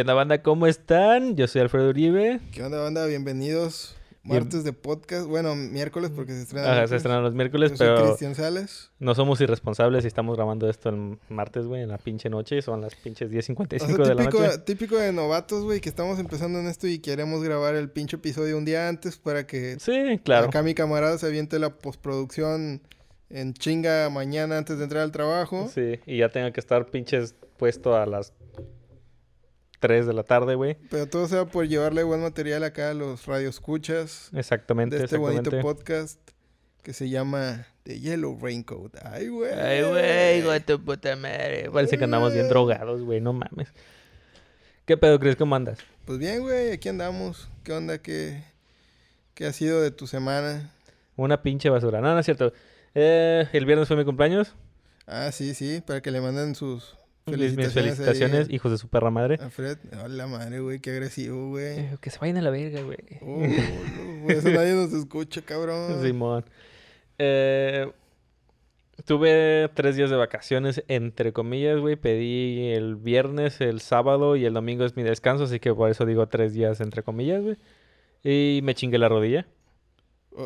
¿Qué onda, banda? ¿Cómo están? Yo soy Alfredo Uribe. ¿Qué onda, banda? Bienvenidos. Martes de podcast. Bueno, miércoles porque se estrena. Ajá, se estrenan los miércoles, Yo soy Cristian Sales. no somos irresponsables y estamos grabando esto el martes, güey, en la pinche noche. y Son las pinches 10.55 O sea, de la noche. típico de novatos, güey, que estamos empezando en esto y queremos grabar el pinche episodio un día antes para que Sí, claro. acá mi camarada se aviente la postproducción en chinga mañana antes de entrar al trabajo. Sí, y ya tenga que estar pinches puesto a las 3 de la tarde, güey. Pero todo sea por llevarle buen material acá a los radioescuchas Exactamente, de este exactamente. bonito podcast que se llama The Yellow Raincoat. Ay, güey. Ay, güey, de tu puta madre. Parece que andamos bien drogados, güey, no mames. ¿Qué pedo, Chris? ¿Cómo andas? Pues bien, güey, aquí andamos. ¿Qué onda? ¿Qué, qué ha sido de tu semana? Una pinche basura. No, no es cierto. Eh, el viernes fue mi cumpleaños. Ah, sí, sí, para que le manden sus Mis felicitaciones. felicitaciones, ahí hijos de su perra madre. a Fred. Hola, madre, güey, qué agresivo, güey. Eh, que se vayan a la verga, güey. Oh, no, eso nadie nos escucha, cabrón. Simón. Eh, tuve tres días de vacaciones, entre comillas, güey. Pedí el viernes, el sábado y el domingo es mi descanso, así que por eso digo tres días, entre comillas, güey. Y me chingué la rodilla.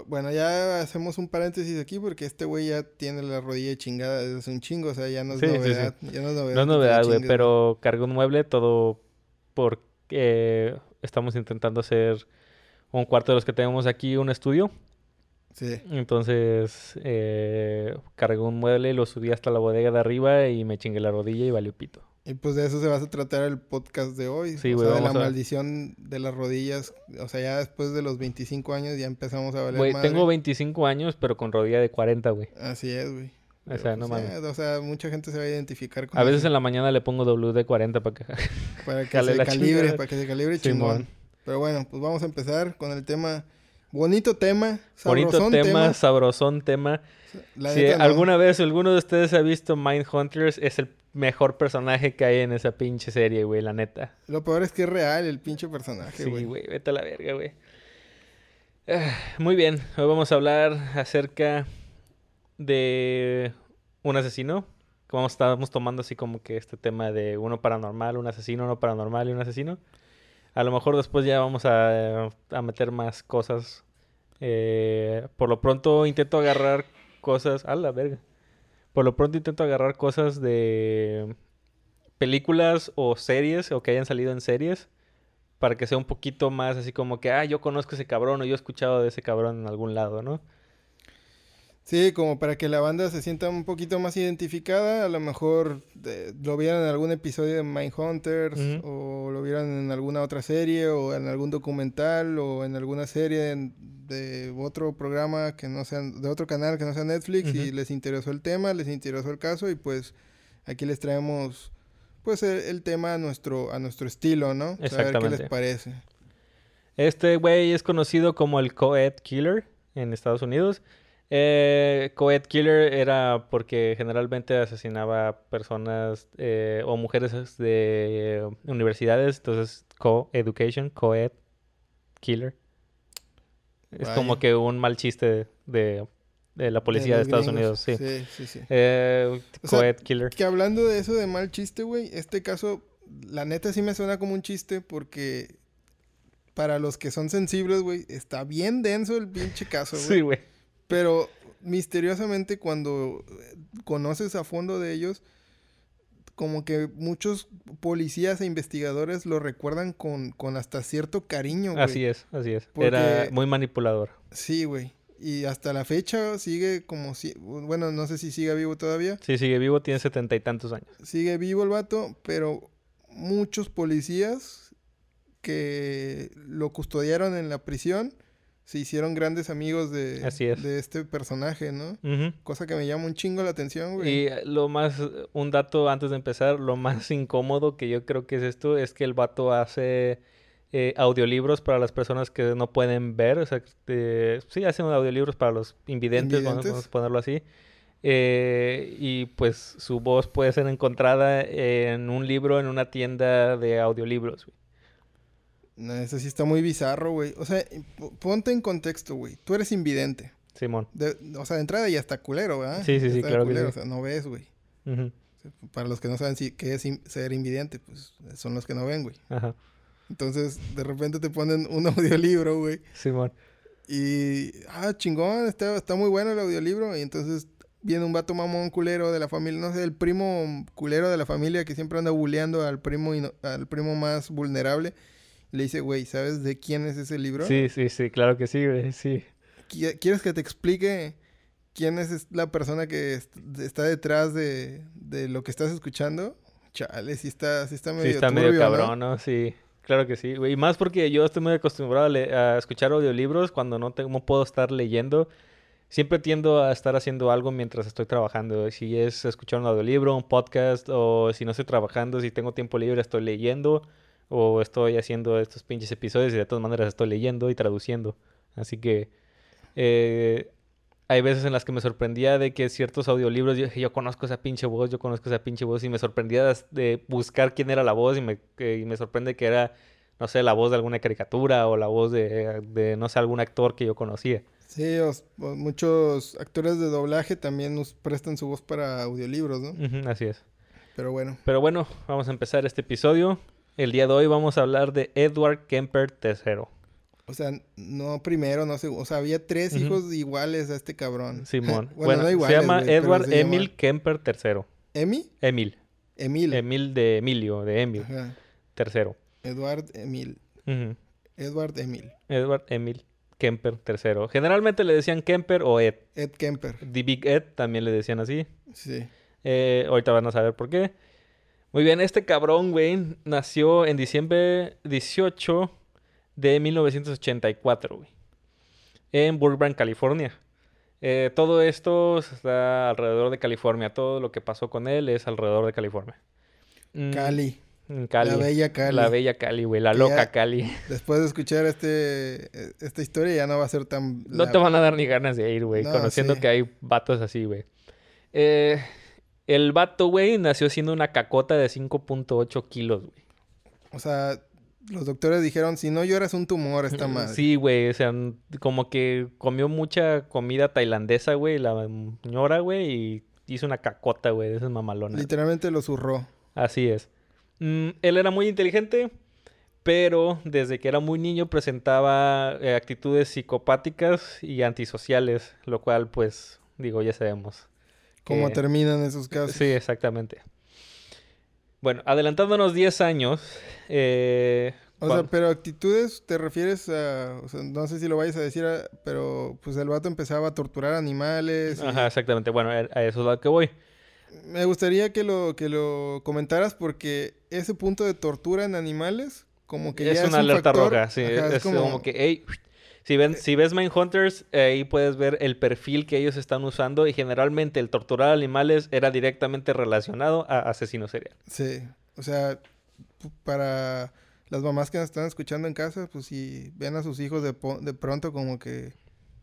Bueno, ya hacemos un paréntesis aquí porque este güey ya tiene la rodilla chingada desde hace un chingo, o sea, ya no es Sí, sí, sí. novedad. Ya no es novedad. No es güey, pero cargué un mueble todo porque estamos intentando hacer un cuarto de los que tenemos aquí, un estudio. Sí. Entonces, eh, cargué un mueble, lo subí hasta la bodega de arriba y me chingué la rodilla y valió pito. Y pues de eso se va a tratar el podcast de hoy. Sí, o güey, sea, de la maldición de las rodillas. O sea, ya después de los 25 años ya empezamos a valer Güey, tengo 25 años, pero con rodilla de 40, güey. Así es, güey. O sea, no pues, mames. ya, O sea, mucha gente se va a identificar con A veces eso, en la mañana le pongo WD-40 para que... para que se calibre, para que se calibre chingón. Pero bueno, pues vamos a empezar con el tema. Bonito tema, Bonito sabrosón tema, sabrosón tema. La si no. alguna vez alguno de ustedes ha visto Mindhunters, es el mejor personaje que hay en esa pinche serie, güey, la neta. Lo peor es que es real el pinche personaje, Sí, güey. güey, vete a la verga, güey. Ah, muy bien, hoy vamos a hablar acerca de un asesino. Como estábamos tomando así como que este tema de uno paranormal, un asesino, uno paranormal y un asesino. A lo mejor después ya vamos a, a meter más cosas. Eh, por lo pronto intento agarrar cosas... A la verga. Por lo pronto intento agarrar cosas de películas o series o que hayan salido en series para que sea un poquito más así como que, ah, yo conozco ese cabrón o yo he escuchado de ese cabrón en algún lado, ¿no? Sí, como para que la banda se sienta un poquito más identificada. A lo mejor eh, lo vieron en algún episodio de Mindhunters Ujú. o lo vieron en alguna otra serie o en algún documental o en alguna serie de otro programa que no sea, de otro canal que no sea Netflix y les interesó el tema, les interesó el caso y pues aquí les traemos pues el, el tema a nuestro, a nuestro estilo, ¿no? A ver qué les Exactamente. parece. Este güey es conocido como el Coed Killer en Estados Unidos. Eh, Coed Killer era porque generalmente asesinaba personas eh, o mujeres de eh, universidades, entonces Co-Education, Coed Killer. Es como que un mal chiste de, de la policía de, Estados gringos. Unidos, sí. Sí, sí, sí. Eh, sea, Coed Killer. Que hablando de eso de mal chiste, güey, este caso, la neta sí me suena como un chiste porque para los que son sensibles, güey, está bien denso el pinche caso, güey. Sí, güey. Pero misteriosamente cuando eh, conoces a fondo de ellos, como que muchos policías e investigadores lo recuerdan con, con hasta cierto cariño, güey. Así es, así es. Porque- Era muy manipulador. Sí, güey. Y hasta la fecha sigue como si... Bueno, no sé si sigue vivo todavía. Sí, sigue vivo, tiene setenta y tantos años. Sigue vivo el vato, pero muchos policías que lo custodiaron en la prisión se hicieron grandes amigos de, Así es. de este personaje, ¿no? Cosa que me llama un chingo la atención, güey. Y eh, lo más, un dato antes de empezar, lo más incómodo que yo creo que es esto, es que el vato hace eh, audiolibros para las personas que no pueden ver, o sea, eh, sí, hace audiolibros para los invidentes, vamos- Invidentes. vamos a ponerlo así. Eh, y pues su voz puede ser encontrada en un libro en una tienda de audiolibros. güey. No, eso sí está muy bizarro, güey. O sea, ponte en contexto, güey. Tú eres invidente. Simón. De- o sea, de entrada ya está culero, ¿verdad? Sí, sí, sí, está claro que culero, sí. O sea, no ves, güey. Para los que no saben si qué es in- ser invidente, pues son los que no ven, güey. Ajá. Entonces, de repente te ponen un audiolibro, güey. Simón. Y, ah, chingón, está, está muy bueno el audiolibro. Y entonces viene un vato mamón culero de la familia, no sé, el primo culero de la familia que siempre anda bulleando al primo, al primo más vulnerable. Le dice, güey, ¿sabes de quién es ese libro? Sí, sí, sí, claro que sí, güey, sí. Qui- ¿Quieres que te explique quién es la persona que est- está detrás de, de lo que estás escuchando? Chale, sí está, sí está medio Sí, está medio cabrón, ¿no? Sí, claro que sí, güey. Y más porque yo estoy muy acostumbrado a escuchar audiolibros cuando no, tengo, no puedo estar leyendo. Siempre tiendo a estar haciendo algo mientras estoy trabajando. Si es escuchar un audiolibro, un podcast, o si no estoy trabajando, si tengo tiempo libre, estoy leyendo, o estoy haciendo estos pinches episodios y de todas maneras estoy leyendo y traduciendo. Así que eh, hay veces en las que me sorprendía de que ciertos audiolibros, yo dije, yo conozco esa pinche voz, yo conozco esa pinche voz, y me sorprendía de, buscar quién era la voz, y me, que- y me sorprende que era, no sé, la voz de alguna caricatura o la voz de, de, no sé, algún actor que yo conocía. Sí, os- muchos actores de doblaje también nos prestan su voz para audiolibros, ¿no? Así es. Pero bueno, Pero bueno, vamos a empezar este episodio. El día de hoy vamos a hablar de Edward Kemper III. o sea, no primero, no sé, o sea, había tres hijos iguales a este cabrón. Simón. bueno, bueno, no se llama Edward se Emil llama- Kemper III. ¿Emi? Emil. Emil. Emil de Emilio, de Emil Ajá. III. Edward Emil. Edward Emil. Edward Emil Kemper III. Generalmente le decían Kemper o Ed. Ed Kemper. The Big Ed también le decían así. Sí. Eh, ahorita van a saber por qué. Muy bien, este cabrón, güey, nació en diciembre 18 de 1984, güey. En Burbank, California. Eh, todo esto está alrededor de California. Todo lo que pasó con él es alrededor de California. Mm, Cali. en Cali. La bella Cali. La bella Cali, güey. La Que loca ya- Cali. Después de escuchar este esta historia ya no va a ser tan... No la- te van a dar ni ganas de ir, güey. No, conociendo sí. que hay vatos así, güey. Eh, el vato, güey, nació siendo una cacota de 5.8 kilos, güey. O sea, los doctores dijeron, si no lloras un tumor esta madre. Mm, Sí, güey. O sea, como que comió mucha comida tailandesa, güey. La señora, güey. Y hizo una cacota, güey. De esas mamalonas. Literalmente lo zurró. Así es. Mm, él era muy inteligente, pero desde que era muy niño presentaba eh, actitudes psicopáticas y antisociales, lo cual, pues, digo, ya sabemos. ¿Cómo que- terminan esos casos? Sí, exactamente. Bueno, adelantándonos 10 años, eh, O sea, pero actitudes te refieres a... O sea, no sé si lo vayas a decir, a- pero pues el vato empezaba a torturar animales. y- Ajá, exactamente. Bueno, a eso es a lo que voy. Me gustaría que lo, que lo comentaras porque ese punto de tortura en animales como que es ya una es un alerta factor- roja, sí. ajá, es, como... que, hey, si, ven, si ves Mindhunters, eh, ahí puedes ver el perfil que ellos están usando y generalmente el torturar animales era directamente relacionado a asesino serial. Sí, o sea, para las mamás que nos están escuchando en casa, pues si ven a sus hijos de, de pronto como que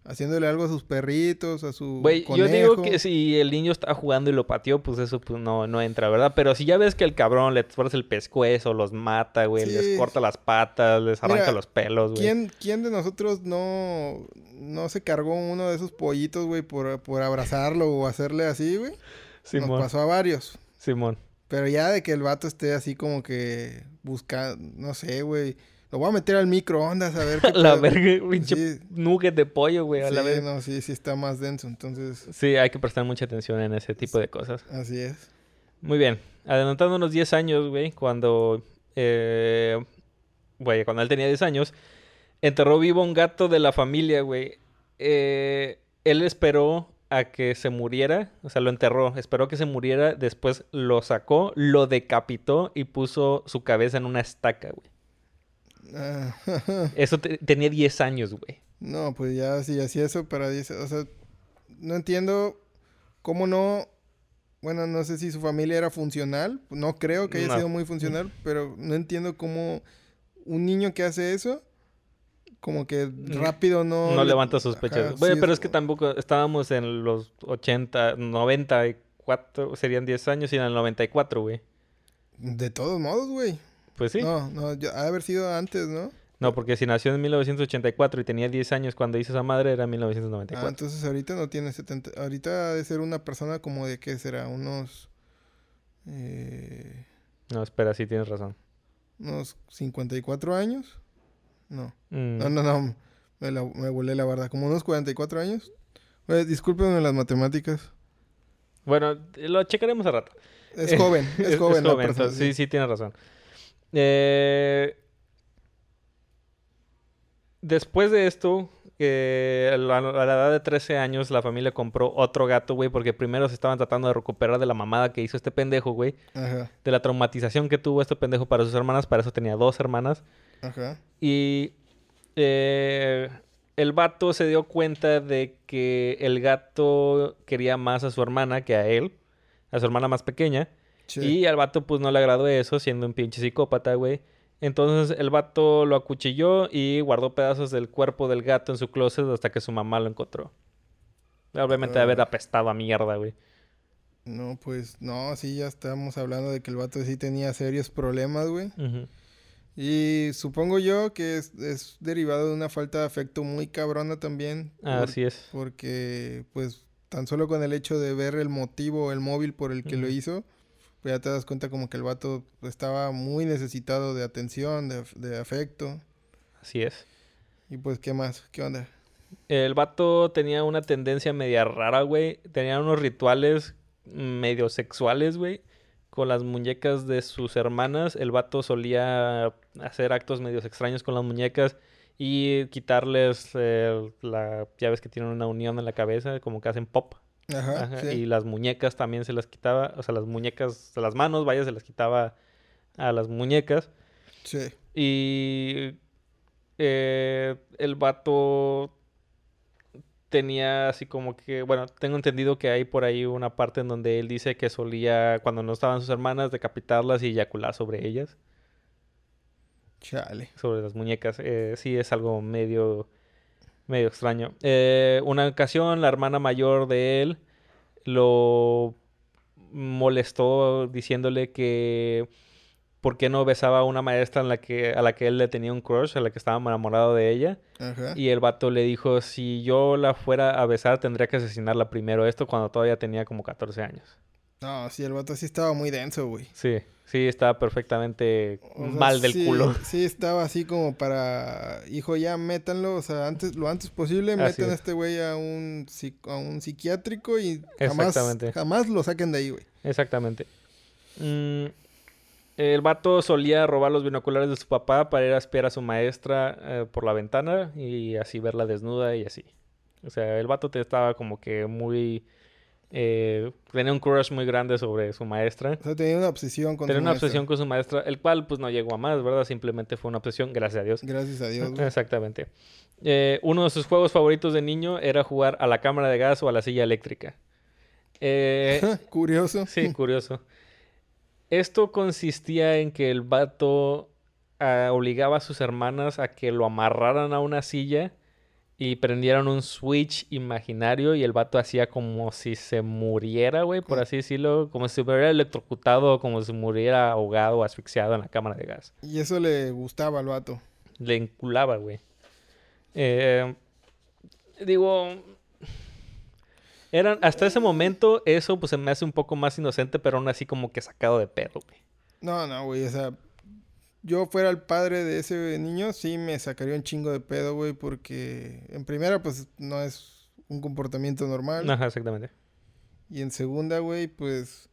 haciéndole algo a sus perritos, a su Güey, yo digo que si el niño está jugando y lo pateó, pues eso pues, no, no entra, ¿verdad? Pero si ya ves que el cabrón le tuerce el pescuezo, los mata, güey, les corta las patas, les arranca Mira, los pelos, güey. ¿Quién, ¿Quién de nosotros no, no se cargó uno de esos pollitos, güey, por, por abrazarlo o hacerle así, güey? Nos Simón, pasó a varios. Simón. Pero ya de que el vato esté así como que buscando, no sé, güey. Lo voy a meter al microondas a ver qué la verga, pinche Sí. nugget de pollo, güey, a la Sí, vez. no, sí, sí está más denso, entonces Sí, hay que prestar mucha atención en ese tipo de cosas. así es. Muy bien. Adelantándonos 10 años, güey, cuando... Eh, güey, cuando él tenía 10 años, enterró vivo un gato de la familia, güey. Eh, él esperó a que se muriera, o sea, lo enterró, esperó que se muriera, después lo sacó, lo decapitó y puso su cabeza en una estaca, güey. Ah, Eso te- tenía 10 años, güey. no, pues ya sí, así eso para 10, o sea, no entiendo cómo no, bueno, no sé si su familia era funcional, no creo que haya No. sido muy funcional, pero no entiendo cómo un niño que hace eso, como que rápido no... No le- levanta sospechas. Ajá, sí, pero es- es que tampoco estábamos en los 80, 94, serían 10 años y en el 94, güey. De todos modos, güey. Pues sí. No. No, no, ya- ha de haber sido antes, ¿no? porque si nació en 1984 y tenía 10 años cuando hizo esa madre, era Ah, 1994. entonces ahorita no tiene 70. Ahorita ha de ser una persona como de qué será, unos. Eh, No, espera, sí tienes razón. unos 54 años. No. Mm, No, no, no. Me, la- me volé la verdad. Como unos 44 años. Oye, discúlpenme las matemáticas. Bueno, lo checaremos a rato. Es joven, es joven. la persona, entonces, sí, sí, tienes razón. Eh, después de esto, eh, a, la, a la edad de 13 años, la familia compró otro gato, güey, porque primero se estaban tratando de recuperar de la mamada que hizo este pendejo, güey. Ajá, De la traumatización que tuvo este pendejo para sus hermanas. Para eso tenía dos hermanas. ajá. Y eh, el vato se dio cuenta de que el gato quería más a su hermana que a él, a su hermana más pequeña. Sí. Y al vato pues no le agradó eso, siendo un pinche psicópata, güey. Entonces el vato lo acuchilló y guardó pedazos del cuerpo del gato en su closet hasta que su mamá lo encontró. Obviamente de haber Ah. apestado a mierda, güey. No, pues no, sí, ya estamos hablando de que el vato sí tenía serios problemas, güey. Y supongo yo que es, es derivado de una falta de afecto muy cabrona también. por- Así es. Porque, pues, tan solo con el hecho de ver el motivo, el móvil por el que lo hizo, pues ya te das cuenta como que el vato estaba muy necesitado de atención, de, af- de afecto. Así es. Y pues, ¿qué más? ¿Qué onda? El vato tenía una tendencia media rara, güey. Tenía unos rituales medio sexuales, güey. Con las muñecas de sus hermanas. El vato solía hacer actos medios extraños con las muñecas y quitarles eh, la... Ya ves que tienen una unión en la cabeza, como que hacen pop. Ajá, Ajá, sí. Y las muñecas también se las quitaba. O sea, las muñecas, las manos, vaya, se las quitaba a las muñecas. Sí. Y eh, el vato tenía así como que, bueno, tengo entendido que hay por ahí una parte en donde él dice que solía, cuando no estaban sus hermanas, decapitarlas y eyacular sobre ellas, Chale. sobre las muñecas. Eh, sí, es algo medio, medio extraño. Eh, una ocasión, la hermana mayor de él lo molestó diciéndole que por qué no besaba a una maestra en la que, a la que él le tenía un crush, a la que estaba enamorado de ella. Ajá. Y el vato le dijo, si yo la fuera a besar, tendría que asesinarla primero. Esto cuando todavía tenía como 14 años. No, sí, el vato sí estaba muy denso, güey. Sí, sí, estaba perfectamente O sea, mal del sí- culo. Sí, estaba así como para, hijo, ya métanlo, o sea, antes, lo antes posible, Así metan a es. este güey a un, a un psiquiátrico y jamás, jamás lo saquen de ahí, güey. Exactamente. Mm, el vato solía robar los binoculares de su papá para ir a espiar a su maestra eh, por la ventana y así verla desnuda y así. O sea, el vato te estaba como que muy... eh, tenía un crush muy grande sobre su maestra. O sea, tenía una obsesión con Tenía su una maestra. obsesión con su maestra, el cual pues no llegó a más, ¿verdad? Simplemente fue una obsesión, gracias a Dios. Gracias a Dios. Exactamente. Eh, uno de sus juegos favoritos de niño era jugar a la cámara de gas o a la silla eléctrica. Eh, Curioso. sí, curioso. Esto consistía en que el vato ah, obligaba a sus hermanas a que lo amarraran a una silla y prendieran un switch imaginario y el vato hacía como si se muriera, güey, por así decirlo, como si se hubiera electrocutado como si muriera ahogado o asfixiado en la cámara de gas. Y eso le gustaba al vato. Le enculaba, güey. Eh, digo, eran, hasta ese momento eso pues se me hace un poco más inocente, pero aún así como que sacado de pedo, güey. No, no, güey, o sea, yo fuera el padre de ese niño, sí me sacaría un chingo de pedo, güey, porque en primera, pues, no es un comportamiento normal. Ajá, exactamente. Y en segunda, güey, pues,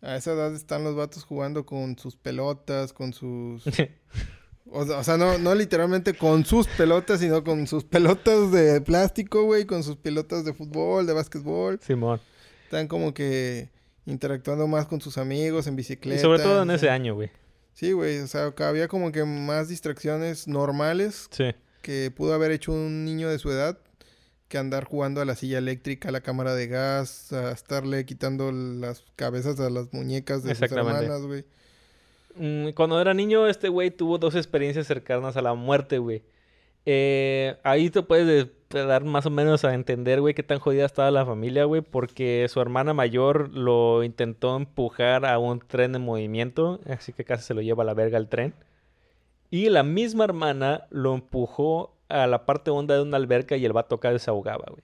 a esa edad están los vatos jugando con sus pelotas, con sus... O sea, o sea, no, no literalmente con sus pelotas, sino con sus pelotas de plástico, güey, con sus pelotas de fútbol, de básquetbol. Simón. Están como que interactuando más con sus amigos en Y bicicleta. sobre todo en ese año, güey. Sí, güey, o sea, había como que más distracciones normales Sí. que pudo haber hecho un niño de su edad que andar jugando a la silla eléctrica, a la cámara de gas, a estarle quitando las cabezas a las muñecas de sus hermanas, güey. Mm, Cuando era niño, este güey tuvo dos experiencias cercanas a la muerte, güey. Eh, ahí te puedes de- de dar más o menos a entender, güey, qué tan jodida estaba la familia, güey, porque su hermana mayor lo intentó empujar a un tren en movimiento, así que casi se lo lleva a la verga el tren. Y la misma hermana lo empujó a la parte honda de una alberca y el vato casi se ahogaba, güey.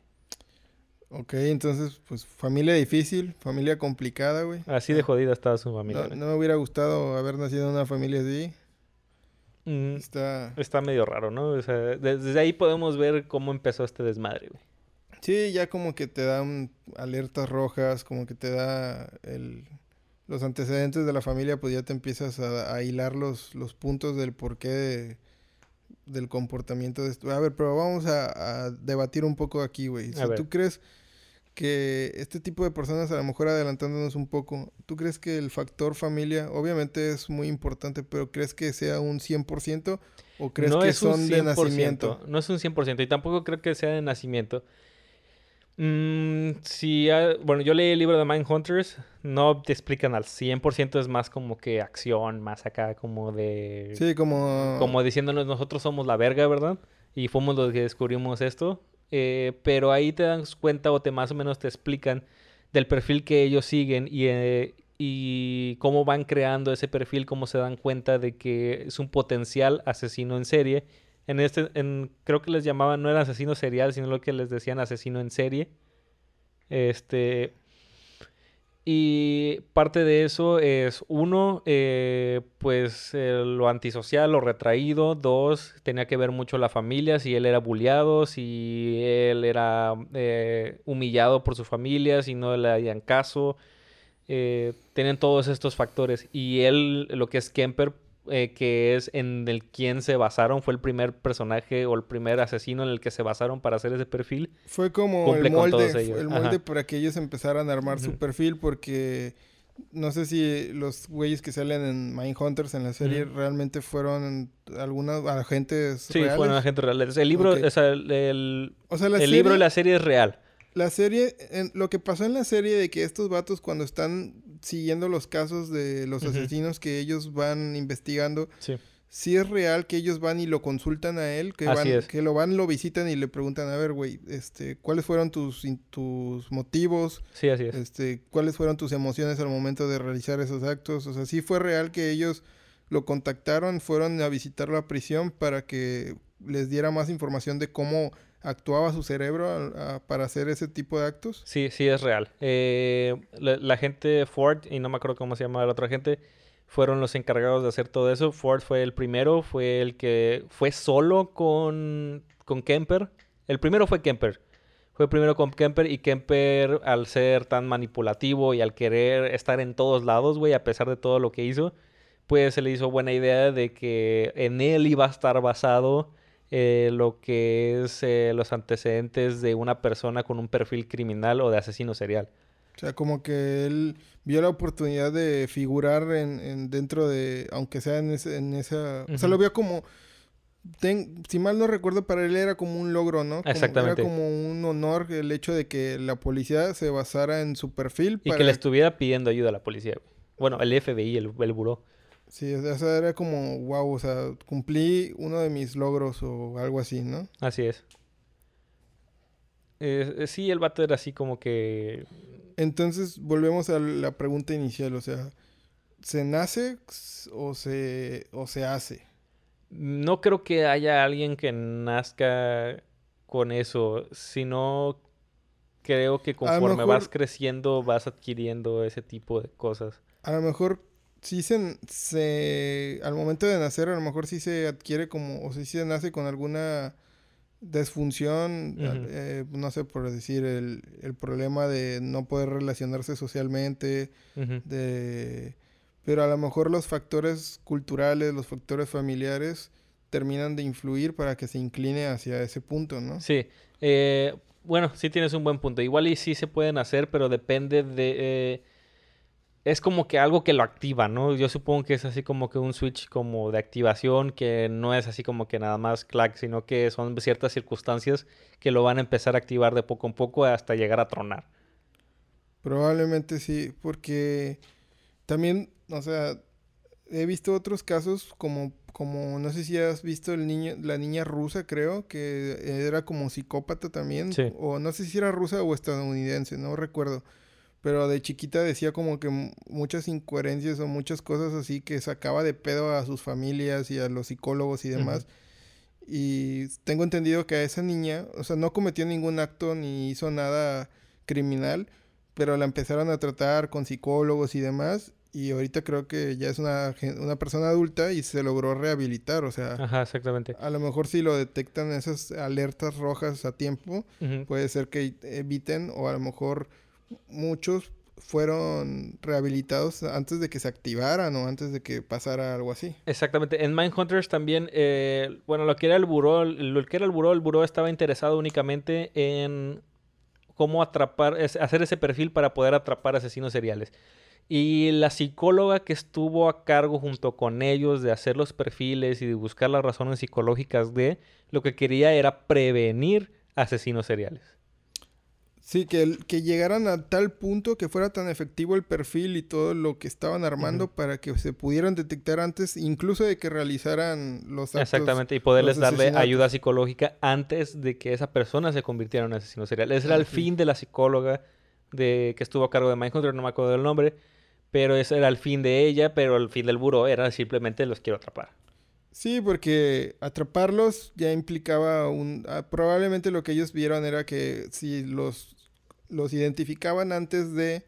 Ok, entonces, pues familia difícil, familia complicada, güey. Así de jodida estaba su familia. No me hubiera gustado haber nacido en una familia así. Mm, Está... está medio raro, ¿no? O sea, de- desde ahí podemos ver cómo empezó este desmadre, güey. Sí, ya como que te dan alertas rojas, como que te da el... los antecedentes de la familia, pues ya te empiezas a, a hilar los, los puntos del porqué de- del comportamiento de esto. A ver, pero vamos a, a debatir un poco aquí, güey. A Si ver. tú crees que este tipo de personas, a lo mejor adelantándonos un poco, ¿tú crees que el factor familia, obviamente es muy importante, pero crees que sea un 100% o crees no que son de 100%, nacimiento? No es un 100% y tampoco creo que sea de nacimiento. Mm, si, ah, bueno, yo leí el libro de Mindhunters, no te explican al 100%, es más como que acción, más acá como de... Sí, como... Como diciéndonos nosotros somos la verga, ¿verdad? Y fuimos los que descubrimos esto. Eh, pero ahí te das cuenta o te más o menos te explican del perfil que ellos siguen y, eh, y cómo van creando ese perfil, cómo se dan cuenta de que es un potencial asesino en serie. En este, en, creo que les llamaban, no era asesino serial, sino lo que les decían asesino en serie. Este. Y parte de eso es, uno, eh, pues eh, lo antisocial, lo retraído. Dos, tenía que ver mucho la familia, si él era bulleado, si él era eh, humillado por su familia, si no le harían caso. Tienen todos estos factores. Y él, lo que es Kemper, eh, que es en el quien se basaron, fue el primer personaje o el primer asesino en el que se basaron para hacer ese perfil. Fue como el molde, el molde Ajá. para que ellos empezaran a armar su perfil porque no sé si los güeyes que salen en Mindhunters en la serie realmente fueron algunos agentes Sí, reales. fueron agentes reales. El libro, o sea, el, el- O sea, la el serie, libro y la serie es real. la serie, en- lo que pasó en la serie de que estos vatos cuando están siguiendo los casos de los asesinos que ellos van investigando, Sí. sí es real que ellos van y lo consultan a él, que van, que lo van, lo visitan y le preguntan, a ver, güey, este, ¿cuáles fueron tus, in- tus motivos? Sí, así es. Este, ¿cuáles fueron tus emociones al momento de realizar esos actos? O sea, sí fue real que ellos lo contactaron, fueron a visitar la prisión para que les diera más información de cómo actuaba su cerebro para hacer ese tipo de actos. Sí, sí es real. Eh, la, la gente Ford, y no me acuerdo cómo se llama la otra gente, fueron los encargados de hacer todo eso. Ford fue el primero, fue el que fue solo con, con Kemper. El primero fue Kemper. Fue primero con Kemper y Kemper, al ser tan manipulativo y al querer estar en todos lados, güey, a pesar de todo lo que hizo, pues se le hizo buena idea de que en él iba a estar basado eh, lo que es eh, los antecedentes de una persona con un perfil criminal o de asesino serial. O sea, como que él vio la oportunidad de figurar en, en dentro de, aunque sea en, ese- en esa... O sea, lo vio como... ten- si mal no recuerdo, para él era como un logro, ¿no? Como- Exactamente. Era como un honor el hecho de que la policía se basara en su perfil Y para... que le estuviera pidiendo ayuda a la policía. Bueno, el FBI, el, el buró. Sí, o sea, era como, wow, o sea, cumplí uno de mis logros o algo así, ¿no? Así es. Eh, eh, sí, el vato era así como que... Entonces, volvemos a la pregunta inicial, o sea, ¿se nace o se, o se hace? No creo que haya alguien que nazca con eso, sino creo que conforme mejor- vas creciendo vas adquiriendo ese tipo de cosas. A lo mejor sí se, se, al momento de nacer, a lo mejor sí se adquiere como, o sí se nace con alguna desfunción, eh, no sé, por decir, el, el problema de no poder relacionarse socialmente, de pero a lo mejor los factores culturales, los factores familiares terminan de influir para que se incline hacia ese punto, ¿no? Sí, eh, bueno, sí tienes un buen punto. Igual y sí se pueden hacer, pero depende de... eh, es como que algo que lo activa, ¿no? Yo supongo que es así como que un switch como de activación, que no es así como que nada más clac, sino que son ciertas circunstancias que lo van a empezar a activar de poco en poco hasta llegar a tronar. Probablemente sí, porque también, o sea, he visto otros casos como, como no sé si has visto el niño, la niña rusa, creo, que era como psicópata también, Sí. o no sé si era rusa o estadounidense, no recuerdo. Pero de chiquita decía como que muchas incoherencias o muchas cosas así que sacaba de pedo a sus familias y a los psicólogos y demás. Y tengo entendido que a esa niña, o sea, no cometió ningún acto ni hizo nada criminal, pero la empezaron a tratar con psicólogos y demás. Y ahorita creo que ya es una, una persona adulta y se logró rehabilitar. O sea, Ajá, exactamente. a lo mejor si lo detectan esas alertas rojas a tiempo, puede ser que eviten o a lo mejor muchos fueron rehabilitados antes de que se activaran o antes de que pasara algo así. Exactamente. En Mindhunters también, eh, bueno, lo que era el buró, lo que era el buró, el buró estaba interesado únicamente en cómo atrapar, es- hacer ese perfil para poder atrapar asesinos seriales. Y la psicóloga que estuvo a cargo junto con ellos de hacer los perfiles y de buscar las razones psicológicas de, lo que quería era prevenir asesinos seriales. Sí, que, que llegaran a tal punto que fuera tan efectivo el perfil y todo lo que estaban armando para que se pudieran detectar antes, incluso de que realizaran los actos. Exactamente, y poderles darle ayuda psicológica antes de que esa persona se convirtiera en un asesino serial. Ese era el fin de la psicóloga de, que estuvo a cargo de Mindhunter, no me acuerdo del nombre, pero ese era el fin de ella, pero el fin del buró era simplemente los quiero atrapar. Sí, porque atraparlos ya implicaba un... ah, probablemente lo que ellos vieron era que si los, los identificaban antes de...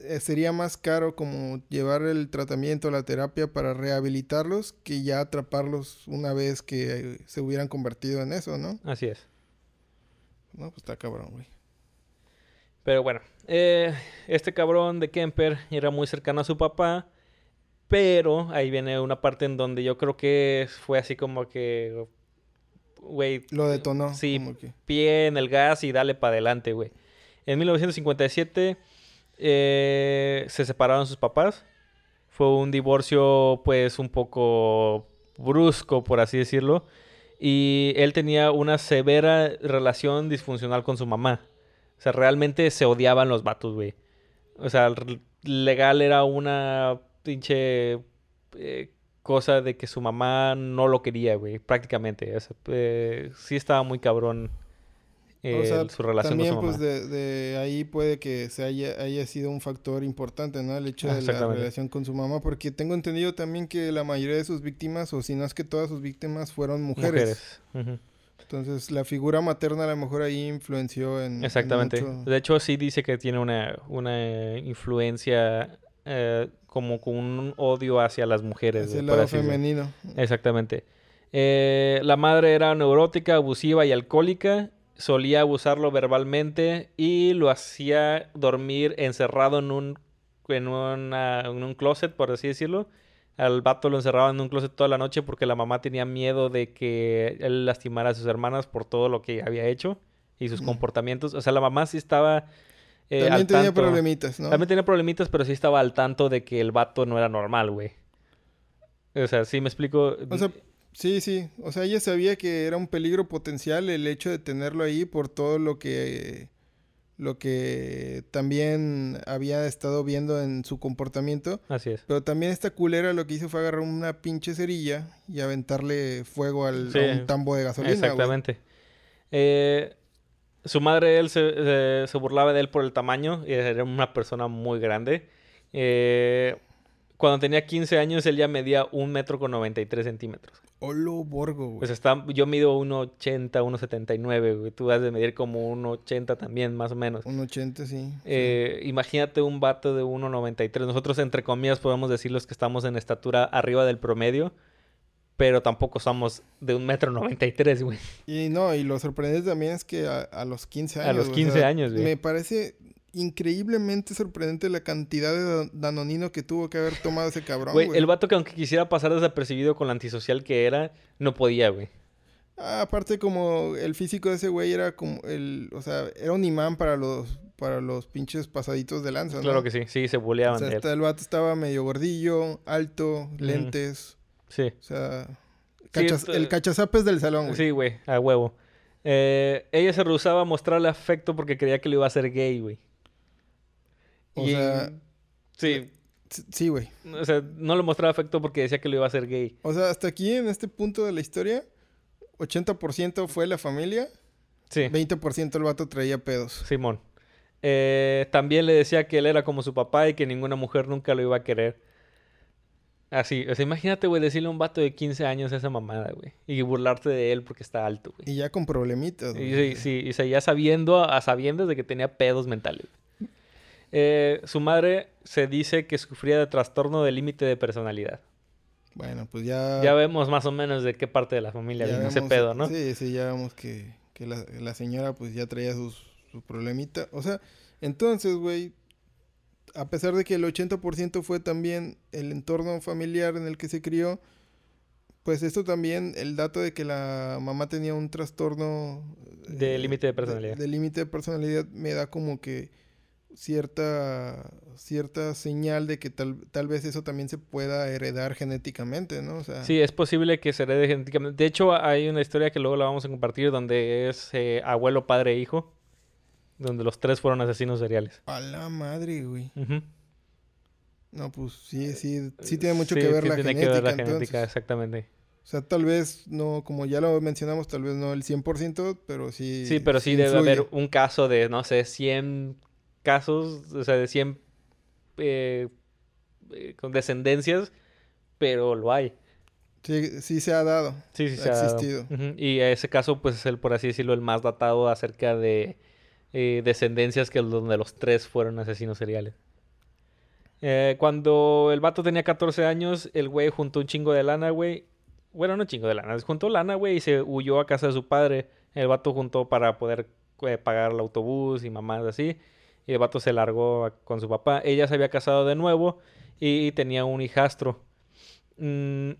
eh, sería más caro como llevar el tratamiento, la terapia para rehabilitarlos que ya atraparlos una vez que eh, se hubieran convertido en eso, ¿no? Así es. No, pues está cabrón, güey. Pero bueno, eh, este cabrón de Kemper era muy cercano a su papá, pero ahí viene una parte en donde yo creo que fue así como que, güey, Lo detonó. Sí, pie en el gas y dale para adelante, güey. En 1957 eh, se separaron sus papás. Fue un divorcio, pues, un poco brusco, por así decirlo. Y él tenía una severa relación disfuncional con su mamá. O sea, realmente se odiaban los vatos, güey. O sea, legal era una pinche eh, cosa de que su mamá no lo quería, güey, prácticamente. O sea, eh, sí estaba muy cabrón eh, O sea, su relación también con su mamá. pues de, de ahí puede que se haya, haya sido un factor importante, ¿no? El hecho Ah, de la relación con su mamá, porque tengo entendido también que la mayoría de sus víctimas, o si no es que todas sus víctimas, fueron mujeres. Ujú. Entonces la figura materna a lo mejor ahí influenció en... en Exactamente. mucho- De hecho, sí dice que tiene una, una influencia eh, como con un odio hacia las mujeres. hacia el lado femenino. Exactamente. Eh, la madre era neurótica, abusiva y alcohólica. Solía abusarlo verbalmente y lo hacía dormir encerrado en un, en, una- en un closet, por así decirlo. Al vato lo encerraba en un closet toda la noche porque la mamá tenía miedo de que él lastimara a sus hermanas por todo lo que había hecho y sus comportamientos. O sea, la mamá sí estaba eh, También tenía tanto. problemitas, ¿no? También tenía problemitas, pero sí estaba al tanto de que el vato no era normal, güey. O sea, sí me explico. O sea, sí, sí. O sea, ella sabía que era un peligro potencial el hecho de tenerlo ahí por todo lo que lo que también había estado viendo en su comportamiento. Así es. Pero también esta culera lo que hizo fue agarrar una pinche cerilla y aventarle fuego al, Sí, a un tambo de gasolina. güey. Exactamente. Eh, su madre, él se, se- se burlaba de él por el tamaño. y Era una persona muy grande. Eh, cuando tenía 15 años, él ya medía un metro con 93 centímetros. Olo Borgo, güey. Pues está, yo mido 1,80, 1,79, güey. Tú has de medir como 1,80 también, más o menos. Un 80, sí. Eh, imagínate un vato de 1,93. Nosotros, entre comillas, podemos decir los que estamos en estatura arriba del promedio, pero tampoco somos de un metro 93, güey. Y no, y lo sorprendente también es que a, a los 15 A años. los o 15 sea, años, güey. Me parece increíblemente sorprendente la cantidad de dan- danonino que tuvo que haber tomado ese cabrón, Güey, el vato que aunque quisiera pasar desapercibido con la antisocial que era, no podía, güey. Ah, aparte como el físico de ese güey era como el, o sea, era un imán para los para los pinches pasaditos de lanza, ¿no? Claro que sí, sí, se O buleaban sea, de él. el vato estaba medio gordillo, alto, lentes, Sí, o sea, cachas- esto- el cachazapes del salón, güey. sí, güey, a huevo. Eh, ella se rehusaba a mostrarle afecto porque creía que lo iba a hacer gay, güey. O Y- sea, Sí, sí, güey. o sea, no le mostraba afecto porque decía que lo iba a hacer gay. O sea, hasta aquí en este punto de la historia, 80% fue la familia, Sí. 20% el vato traía pedos. Simón. Eh, también le decía que él era como su papá y que ninguna mujer nunca lo iba a querer. Así, o sea, imagínate, güey, decirle a un vato de 15 años esa mamada, güey. Y burlarte de él porque está alto, güey. Y ya con problemitas, Y, güey. sí, sí, o sea, ya sabiendo, a sabiendas de que tenía pedos mentales. Eh, su madre se dice que sufría de trastorno de límite de personalidad. Bueno, pues ya... Ya vemos más o menos de qué parte de la familia vino ese pedo, ¿no? Sí, sí, ya vemos que, que la, la señora pues ya traía sus, su problemita. O sea, entonces, güey, a pesar de que el 80% fue también el entorno familiar en el que se crió, pues esto también, el dato de que la mamá tenía un trastorno... De eh, límite de personalidad. De, límite de personalidad me da como que cierta cierta señal de que tal, tal vez eso también se pueda heredar genéticamente, ¿no? O sea, Sí, es posible que se herede genéticamente. De hecho, hay una historia que luego la vamos a compartir donde es eh, abuelo, padre e hijo. Donde los tres fueron asesinos seriales. a la madre, güey. No, pues sí, sí, sí tiene mucho Sí, que ver sí la tiene genética, que ver la entonces. genética, exactamente. O sea, tal vez no, como ya lo mencionamos, tal vez no el 100%, pero sí. Sí, pero sí, debe haber un caso de, no sé, 100 casos, o sea, de 100 eh, eh, con descendencias, pero lo hay. Sí, sí se ha dado. Sí, sí, Ha se ha dado. existido. Ujú, Y ese caso, pues, es el, por así decirlo, el más datado acerca de eh, descendencias que donde los tres fueron asesinos seriales. Eh, cuando el vato tenía 14 años, el güey juntó un chingo de lana, güey. Bueno, no chingo de lana, juntó lana, güey, y se huyó a casa de su padre. El vato juntó para poder eh, pagar el autobús y mamás así. Y el vato se largó con su papá. Ella se había casado de nuevo y tenía un hijastro. Mm,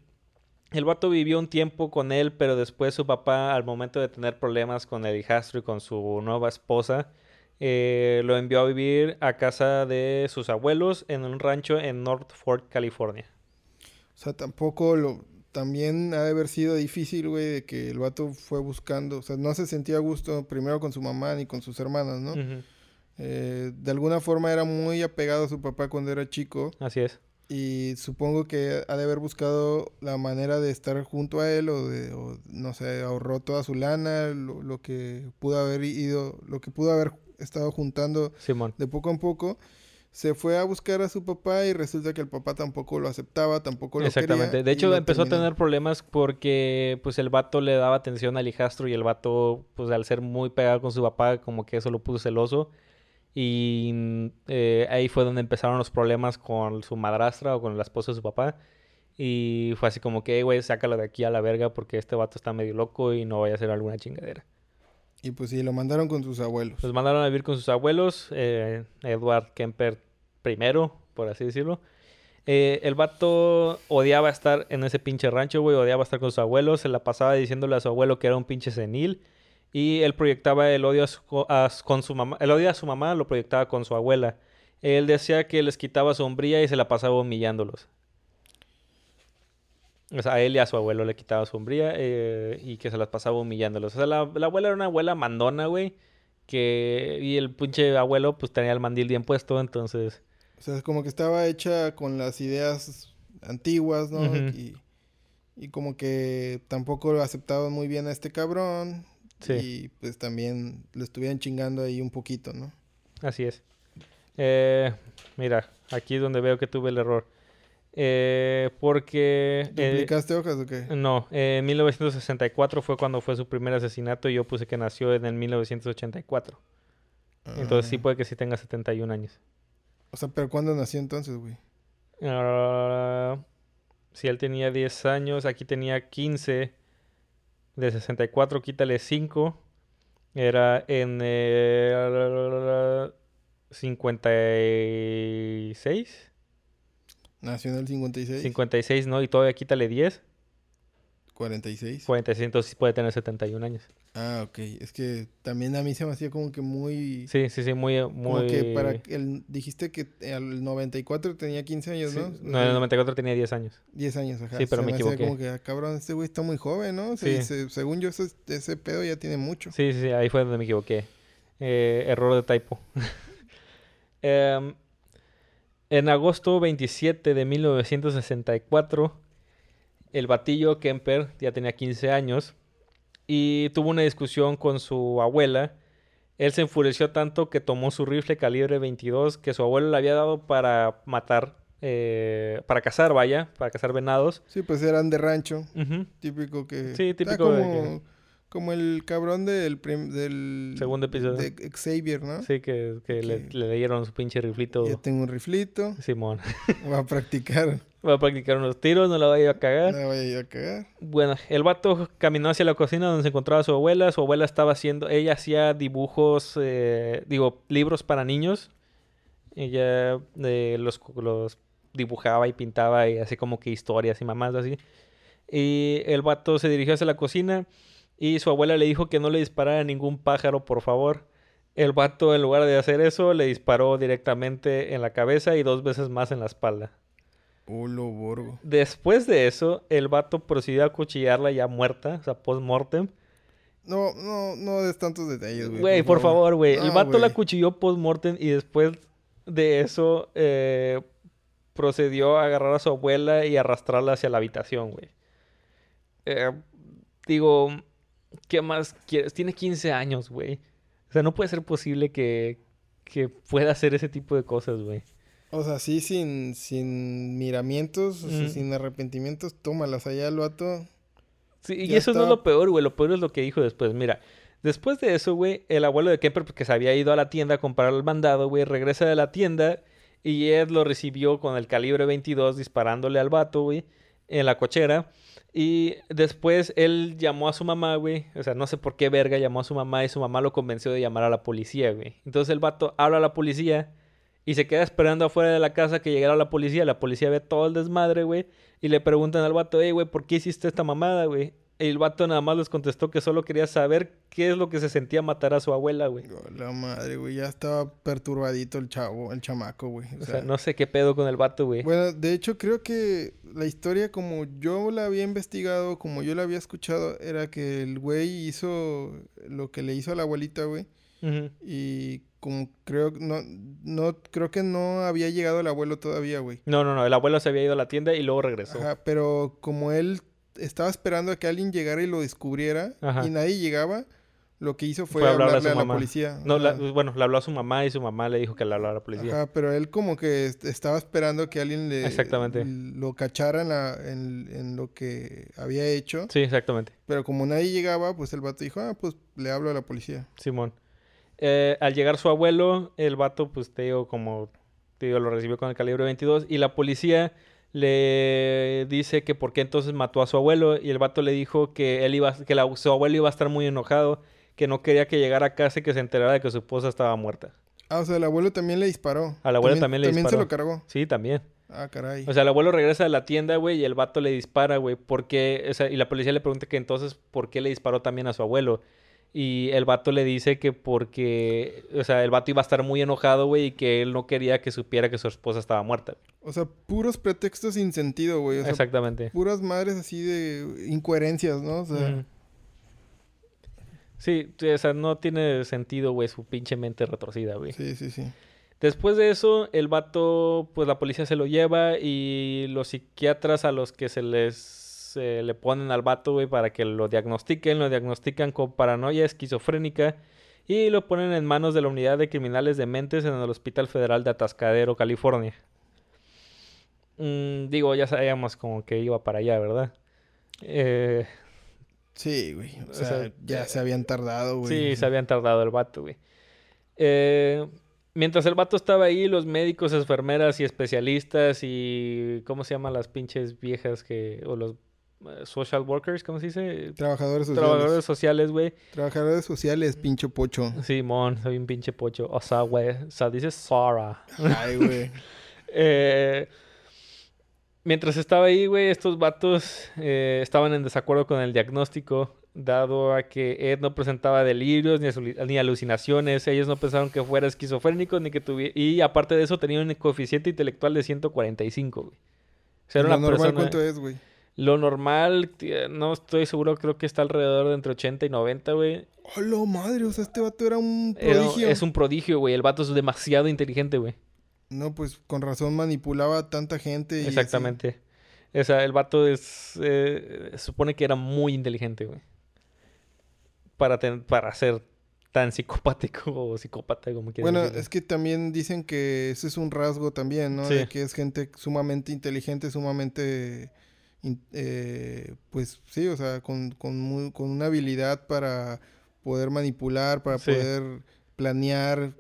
el vato vivió un tiempo con él, pero después su papá, al momento de tener problemas con el hijastro y con su nueva esposa, eh, lo envió a vivir a casa de sus abuelos en un rancho en North Fork, California. O sea, tampoco lo. También ha de haber sido difícil, güey, de que el vato fue buscando. O sea, no se sentía a gusto primero con su mamá ni con sus hermanas, ¿no? Eh, de alguna forma era muy apegado a su papá cuando era chico. Así es. Y supongo que ha de haber buscado la manera de estar junto a él o de, o, no sé, ahorró toda su lana, lo, lo que pudo haber ido, lo que pudo haber estado juntando Simón. de poco en poco. Se fue a buscar a su papá y resulta que el papá tampoco lo aceptaba, tampoco lo Exactamente. quería. De hecho, empezó a tener problemas porque pues el vato le daba atención al hijastro y el vato, pues al ser muy pegado con su papá, como que eso lo puso celoso. Y mm, eh, ahí fue donde empezaron los problemas con su madrastra o con la esposa de su papá. Y fue así como que, "Ey, güey, sácalo de aquí a la verga porque este vato está medio loco y no vaya a hacer alguna chingadera. Y pues sí, lo mandaron con sus abuelos. Los mandaron a vivir con sus abuelos, eh, Edward Kemper primero, por así decirlo. Eh, el vato odiaba estar en ese pinche rancho, güey, odiaba estar con sus abuelos, se la pasaba diciéndole a su abuelo que era un pinche senil. Y él proyectaba el odio a su- a con su mamá, el odio a su mamá lo proyectaba con su abuela. Él decía que les quitaba su hombría y se la pasaba humillándolos. O sea, a él y a su abuelo le quitaba su hombría eh, y que se las pasaba humillándolos. O sea, la, la abuela era una abuela mandona, güey. Que, y el pinche abuelo pues tenía el mandil bien puesto, entonces... O sea, como que estaba hecha con las ideas antiguas, ¿no? Y, y como que tampoco lo aceptaban muy bien a este cabrón. Sí. Y pues también lo estuvieran chingando ahí un poquito, ¿no? Así es. Eh, mira, aquí es donde veo que tuve el error. Eh, porque... eh, ¿Duplicaste hojas o qué? no, en 1964 fue cuando fue su primer asesinato y yo puse que nació en el 1984. Entonces sí Ah. puede que sí tenga 71 años. O sea, pero ¿cuándo nació entonces, güey? Ah, si él tenía 10 años, aquí tenía 15. De 64, quítale 5. Era en eh, 56. Nació en el 56, 56, ¿no? Y todavía quítale 10. 46. 46, entonces sí puede tener 71 años. Ah, ok. Es que también a mí se me hacía como que muy... Sí, sí, sí, muy... Como muy... que para el... Dijiste que al 94 tenía 15 años, Sí, ¿no? No, en el 94 tenía 10 años. 10 años, ajá. Sí, pero Se me hacía equivoqué. como que, ah, cabrón, este güey está muy joven, ¿no? Y Sí. se- según yo, ese, ese pedo ya tiene mucho. Sí, sí, sí, ahí fue donde me equivoqué. Eh, error de typo. Em, en agosto 27 de 1964, el batillo Kemper ya tenía 15 años y tuvo una discusión con su abuela. Él se enfureció tanto que tomó su rifle calibre 22 que su abuelo le había dado para matar eh, para cazar, vaya, para cazar venados. Sí, pues eran de rancho. Típico que. Sí, típico de como, como el cabrón del, del. Segundo episodio. De Xavier, ¿no? Sí, que, que le, Que- le dieron su pinche riflito. Ya tengo un riflito. Simón. Voy a practicar. Va a practicar unos tiros, no la vaya a cagar. No vaya yo a cagar. Bueno, el vato caminó hacia la cocina donde se encontraba su abuela. Su abuela estaba haciendo, ella hacía dibujos, eh, digo, libros para niños. Ella eh, los, los dibujaba y pintaba y así como que historias y mamás así. Y el vato se dirigió hacia la cocina y su abuela le dijo que no le disparara a ningún pájaro, por favor. El vato, en lugar de hacer eso, le disparó directamente en la cabeza y dos veces más en la espalda. Olo borgo. Después de eso, el vato procedió a cuchillarla ya muerta, o sea, post-mortem. No, no, no des tantos detalles, güey. Güey, por favor, güey. El vato la güey. cuchilló post-mortem y después de eso eh, procedió a agarrar a su abuela y arrastrarla hacia la habitación, güey. Eh, digo, ¿qué más quieres? Tiene 15 años, güey. O sea, no puede ser posible que, que pueda hacer ese tipo de cosas, güey. O sea, sí, sin, sin miramientos, o sea, sin arrepentimientos, tómalas allá el vato. Sí, y eso no es lo peor, güey. Lo peor es lo que dijo después. Mira, después de eso, güey, el abuelo de Kemper, pues, que se había ido a la tienda a comprar el mandado, güey, regresa de la tienda y Ed lo recibió con el calibre 22 disparándole al vato, güey, en la cochera. Y después él llamó a su mamá, güey. O sea, no sé por qué verga llamó a su mamá y su mamá lo convenció de llamar a la policía, güey. Entonces el vato habla a la policía y se queda esperando afuera de la casa que llegara la policía. La policía ve todo el desmadre, güey. Y le preguntan al vato, hey, güey, ¿por qué hiciste esta mamada, güey? Y el vato nada más les contestó que solo quería saber qué es lo que se sentía matar a su abuela, güey. La madre, güey, ya estaba perturbadito el chavo, el chamaco, güey. O O sea, sea, no sé qué pedo con el vato, güey. Bueno, de hecho creo que la historia como yo la había investigado, como yo la había escuchado, era que el güey hizo lo que le hizo a la abuelita, güey. Y como creo, no, no, creo que no había llegado el abuelo todavía, güey. No, no, no. El abuelo se había ido a la tienda y luego regresó. Ajá, pero como él estaba esperando a que alguien llegara y lo descubriera Ajá. y nadie llegaba, lo que hizo fue, Fue hablarle a hablarle su a, la mamá. policía. No, la- bueno, le habló a su mamá y su mamá le dijo que le hablara a la policía. Ajá, pero él como que est- estaba esperando que alguien le Exactamente. lo cachara en, la- en- en lo que había hecho. Sí, exactamente. Pero como nadie llegaba, pues el vato dijo, ah, pues le hablo a la policía. Simón. Eh, al llegar su abuelo, el vato, pues te digo, como te digo, lo recibió con el calibre 22 y la policía le dice que por qué entonces mató a su abuelo y el vato le dijo que él iba, que la- su abuelo iba a estar muy enojado, que no quería que llegara a casa y que se enterara de que su esposa estaba muerta. Ah, o sea, el abuelo también le disparó. Al abuelo también le También se disparó. lo cargó. Sí, también. Ah, caray. O sea, el abuelo regresa de la tienda, güey, y el vato le dispara, güey, porque, o sea, y la policía le pregunta que entonces, ¿por qué le disparó también a su abuelo? Y el vato le dice que porque, o sea, el vato iba a estar muy enojado, güey, y que él no quería que supiera que su esposa estaba muerta. O sea, puros pretextos sin sentido, güey. O sea, Exactamente. puras madres así de incoherencias, ¿no? O sea, sí, o sea, no tiene sentido, güey, su pinche mente retorcida, güey. sí, sí, sí. Después de eso, el vato, pues la policía se lo lleva y los psiquiatras a los que se les eh, le ponen al vato, güey, para que lo diagnostiquen, lo diagnostican con paranoia esquizofrénica y lo ponen en manos de la unidad de criminales de mentes en el Hospital Federal de Atascadero, California. Mm, digo, ya sabíamos como que iba para allá, ¿verdad? Eh, Sí, güey. O O sea, sea, ya eh, se habían tardado, güey. Sí, se habían tardado el vato, güey. Eh, mientras el vato estaba ahí, los médicos, enfermeras y especialistas y... ¿Cómo se llaman las pinches viejas que... o los social workers, ¿cómo se dice? Trabajadores sociales. Trabajadores sociales, güey. Trabajadores sociales, pincho pocho. Simón, soy un pinche pocho. O sea, güey. O sea, dice Sara. Ay, güey. Eh, mientras estaba ahí, güey, estos vatos eh, estaban en desacuerdo con el diagnóstico, dado a que Ed no presentaba delirios ni, alu- ni alucinaciones. Ellos no pensaron que fuera esquizofrénico ni que tuviera... Y aparte de eso, tenía un coeficiente intelectual de 145, güey. O sea, era una normal, persona... ¿cuánto es, güey? Lo normal, tía, no estoy seguro, creo que está alrededor de entre 80 y 90, güey. ¡Hola, madre! O sea, este vato era un Era- prodigio. Es un prodigio, güey. El vato es demasiado inteligente, güey. No, pues con razón manipulaba a tanta gente. Y así. Exactamente. O sea, el vato es. eh, se supone que era muy inteligente, güey. Para, ten- para ser tan psicopático o psicópata como quieras Bueno, es que también dicen que ese es un rasgo también, ¿no? Sí. De que es gente sumamente inteligente, sumamente, eh, pues sí, o sea, con, con, muy- con una habilidad para poder manipular, para Sí. poder planear.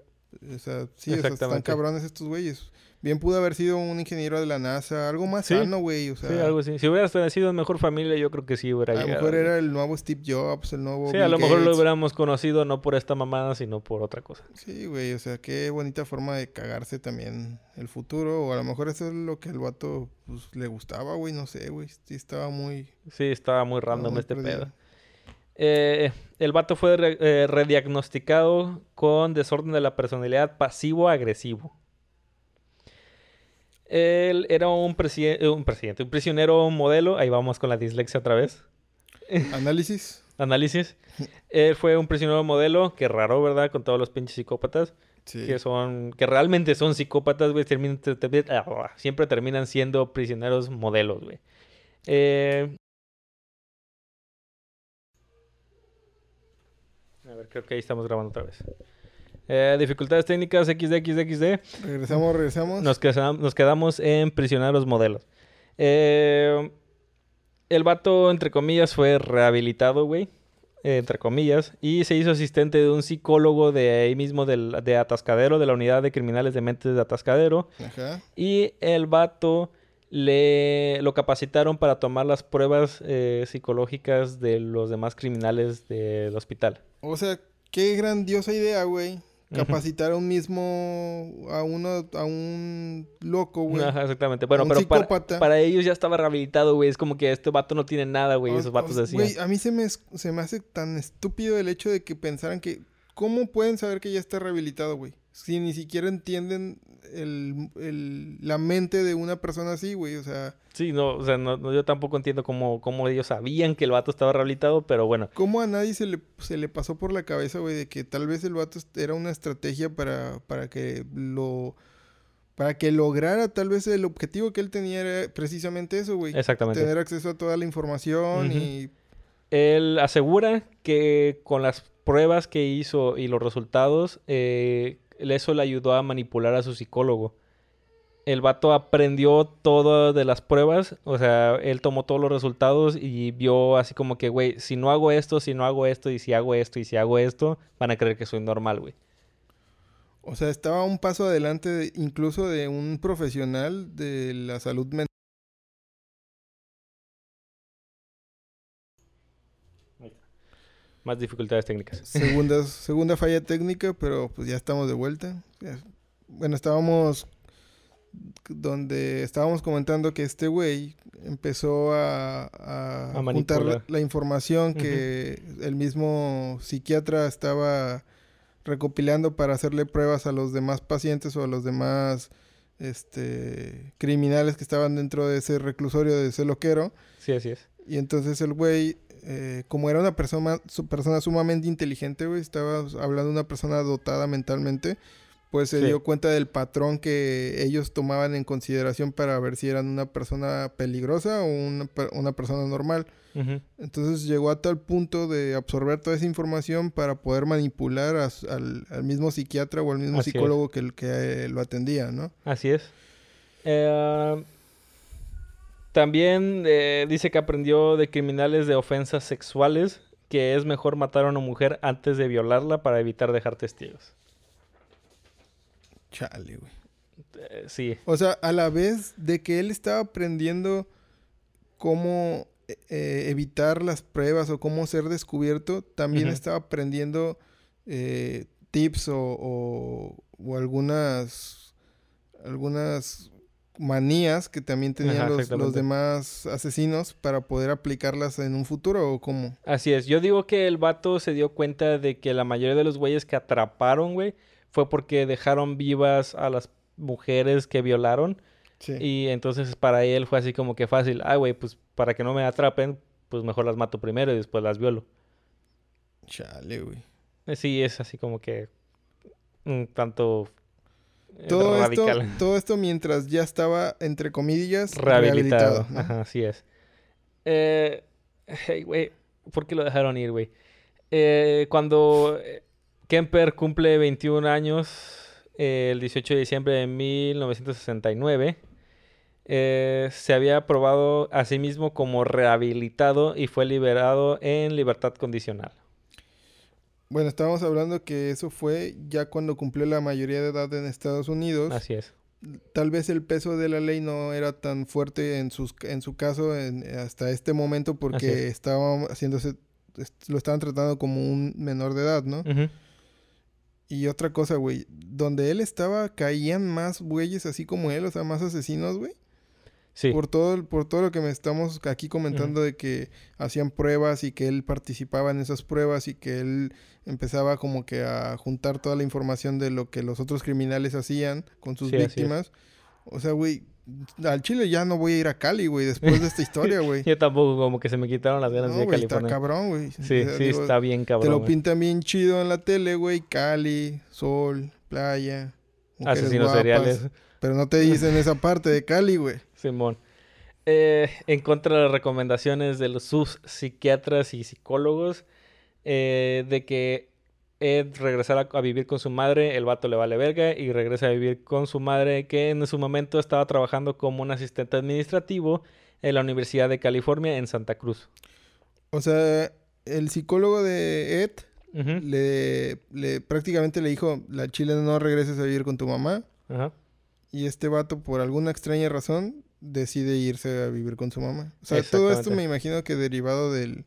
O sea, sí, o sea, están cabrones estos güeyes. Bien pudo haber sido un ingeniero de la NASA, algo más Sí. sano, güey. O sea, sí, algo así. Si hubieras nacido en mejor familia, yo creo que sí hubiera a lo llegado. mejor era el nuevo Steve Jobs, el nuevo Sí, Bill a lo mejor lo hubiéramos conocido no por esta mamada, sino por otra cosa. Sí, güey, o sea, qué bonita forma de cagarse también el futuro. O a lo mejor eso es lo que el vato pues, le gustaba, güey, no sé, güey. Sí, estaba muy. Sí, estaba muy random muy este perdido. pedo. Eh, el vato fue re- eh, rediagnosticado con desorden de la personalidad pasivo-agresivo. Él era un, preside- eh, un presidente, un prisionero modelo. Ahí vamos con la dislexia otra vez. Análisis. Análisis. Él fue un prisionero modelo, que raro, ¿verdad? Con todos los pinches psicópatas. Sí. Que son, que realmente son psicópatas, güey. ah, siempre terminan siendo prisioneros modelos, güey. Eh, A ver, creo que ahí estamos grabando otra vez. Eh, dificultades técnicas XD, Regresamos, regresamos. Nos, queda- nos quedamos en prisioneros modelos. Eh, el vato, entre comillas, fue rehabilitado, güey. entre comillas. Y se hizo asistente de un psicólogo de ahí mismo del, de Atascadero, de la unidad de criminales de mentes de Atascadero. Ajá. Y el vato le lo capacitaron para tomar las pruebas eh, psicológicas de los demás criminales del hospital. O sea, qué grandiosa idea, güey. Capacitar a un mismo. a uno. a un loco, güey. Ajá, exactamente. Bueno, pero para, para ellos ya estaba rehabilitado, güey. Es como que este vato no tiene nada, güey. Esos vatos decían. Güey, a mí se me, se me hace tan estúpido el hecho de que pensaran que. ¿Cómo pueden saber que ya está rehabilitado, güey? Si ni siquiera entienden el, el- la mente de una persona así, güey. O sea, Sí, no, o sea, no, no, yo tampoco entiendo cómo, cómo ellos sabían que el vato estaba rehabilitado, pero bueno. ¿cómo a nadie se le, se le pasó por la cabeza, güey, de que tal vez el vato era una estrategia para, para que lo. Para que lograra tal vez el objetivo que él tenía era precisamente eso, güey. Exactamente. Tener acceso a toda la información y Él asegura que con las pruebas que hizo y los resultados, eh, eso le ayudó a manipular a su psicólogo. El vato aprendió todo de las pruebas, o sea, él tomó todos los resultados y vio así como que, güey, si no hago esto, si no hago esto, y si hago esto, y si hago esto, van a creer que soy normal, güey. O sea, estaba un paso adelante de- incluso de un profesional de la salud mental. Más dificultades técnicas. Segunda, segunda falla técnica, pero pues ya estamos de vuelta. Bueno, estábamos donde estábamos comentando que este güey empezó a, a A juntar la información que el mismo psiquiatra estaba recopilando para hacerle pruebas a los demás pacientes o a los demás este criminales que estaban dentro de ese reclusorio de ese loquero. Sí, así es. Y entonces el güey, eh, como era una persona, su persona sumamente inteligente, güey, estaba hablando de una persona dotada mentalmente, pues se Sí. dio cuenta del patrón que ellos tomaban en consideración para ver si eran una persona peligrosa o una, per- una persona normal. Entonces llegó a tal punto de absorber toda esa información para poder manipular a al, al mismo psiquiatra o al mismo Así es. psicólogo que, el- que eh, lo atendía, ¿no? Así es. Eh, también eh, dice que aprendió de criminales de ofensas sexuales que es mejor matar a una mujer antes de violarla para evitar dejar testigos. Chale, güey. Eh, sí, O sea, a la vez de que él estaba aprendiendo cómo eh, evitar las pruebas o cómo ser descubierto, también estaba aprendiendo eh, tips o, o- o algunas algunas manías que también tenían Ajá, los, demás asesinos para poder aplicarlas en un futuro o cómo. así es. Yo digo que el vato se dio cuenta de que la mayoría de los güeyes que atraparon, güey, fue porque dejaron vivas a las mujeres que violaron. Sí. Y entonces para él fue así como que fácil. Ah, güey, pues para que no me atrapen, pues mejor las mato primero y después las violo. Chale, güey. Eh, Sí, es así como que un tanto eh, Todo esto, todo esto mientras ya estaba, entre comillas, Rehabilitado. rehabilitado. ¿no? Ajá, así es. Eh, hey, güey, ¿por qué lo dejaron ir, güey? Eh, cuando eh, Kemper cumple 21 años eh, el 18 de diciembre de 1969. Eh, se había aprobado a sí mismo como rehabilitado y fue liberado en libertad condicional. Bueno, estábamos hablando que eso fue ya cuando cumplió la mayoría de edad en Estados Unidos. Así es. Tal vez el peso de la ley no era tan fuerte en, sus, en su caso en- hasta este momento porque es. estaba haciéndose, lo estaban tratando como un menor de edad, ¿no? Y otra cosa, güey, donde él estaba caían más güeyes así como él, o sea, más asesinos, güey. Sí. Por todo, por todo lo que me estamos aquí comentando de que hacían pruebas y que él participaba en esas pruebas y que él empezaba como que a juntar toda la información de lo que los otros criminales hacían con sus Sí, víctimas. O sea, güey, al Chile ya no voy a ir a Cali, güey, después de esta historia, güey. Yo tampoco, como que se me quitaron las ganas No, de ir a está cabrón, güey. Sí, O sea, sí, digo, está bien Te cabrón. lo güey. pintan bien chido en la tele, güey. Cali, sol, playa. Asesinos guapas, seriales. Pero no te dicen esa parte de Cali, güey. Simón. Eh, en contra de las recomendaciones de los, sus psiquiatras y psicólogos eh, de que Ed regresara a vivir con su madre, el vato le vale verga y regresa a vivir con su madre que en su momento estaba trabajando como un asistente administrativo en la Universidad de California en Santa Cruz. O sea, el psicólogo de Ed le, le prácticamente le dijo, la chile no regreses a vivir con tu mamá. ajá. Y este vato, por alguna extraña razón, decide irse a vivir con su mamá. O sea, todo esto me imagino que derivado del,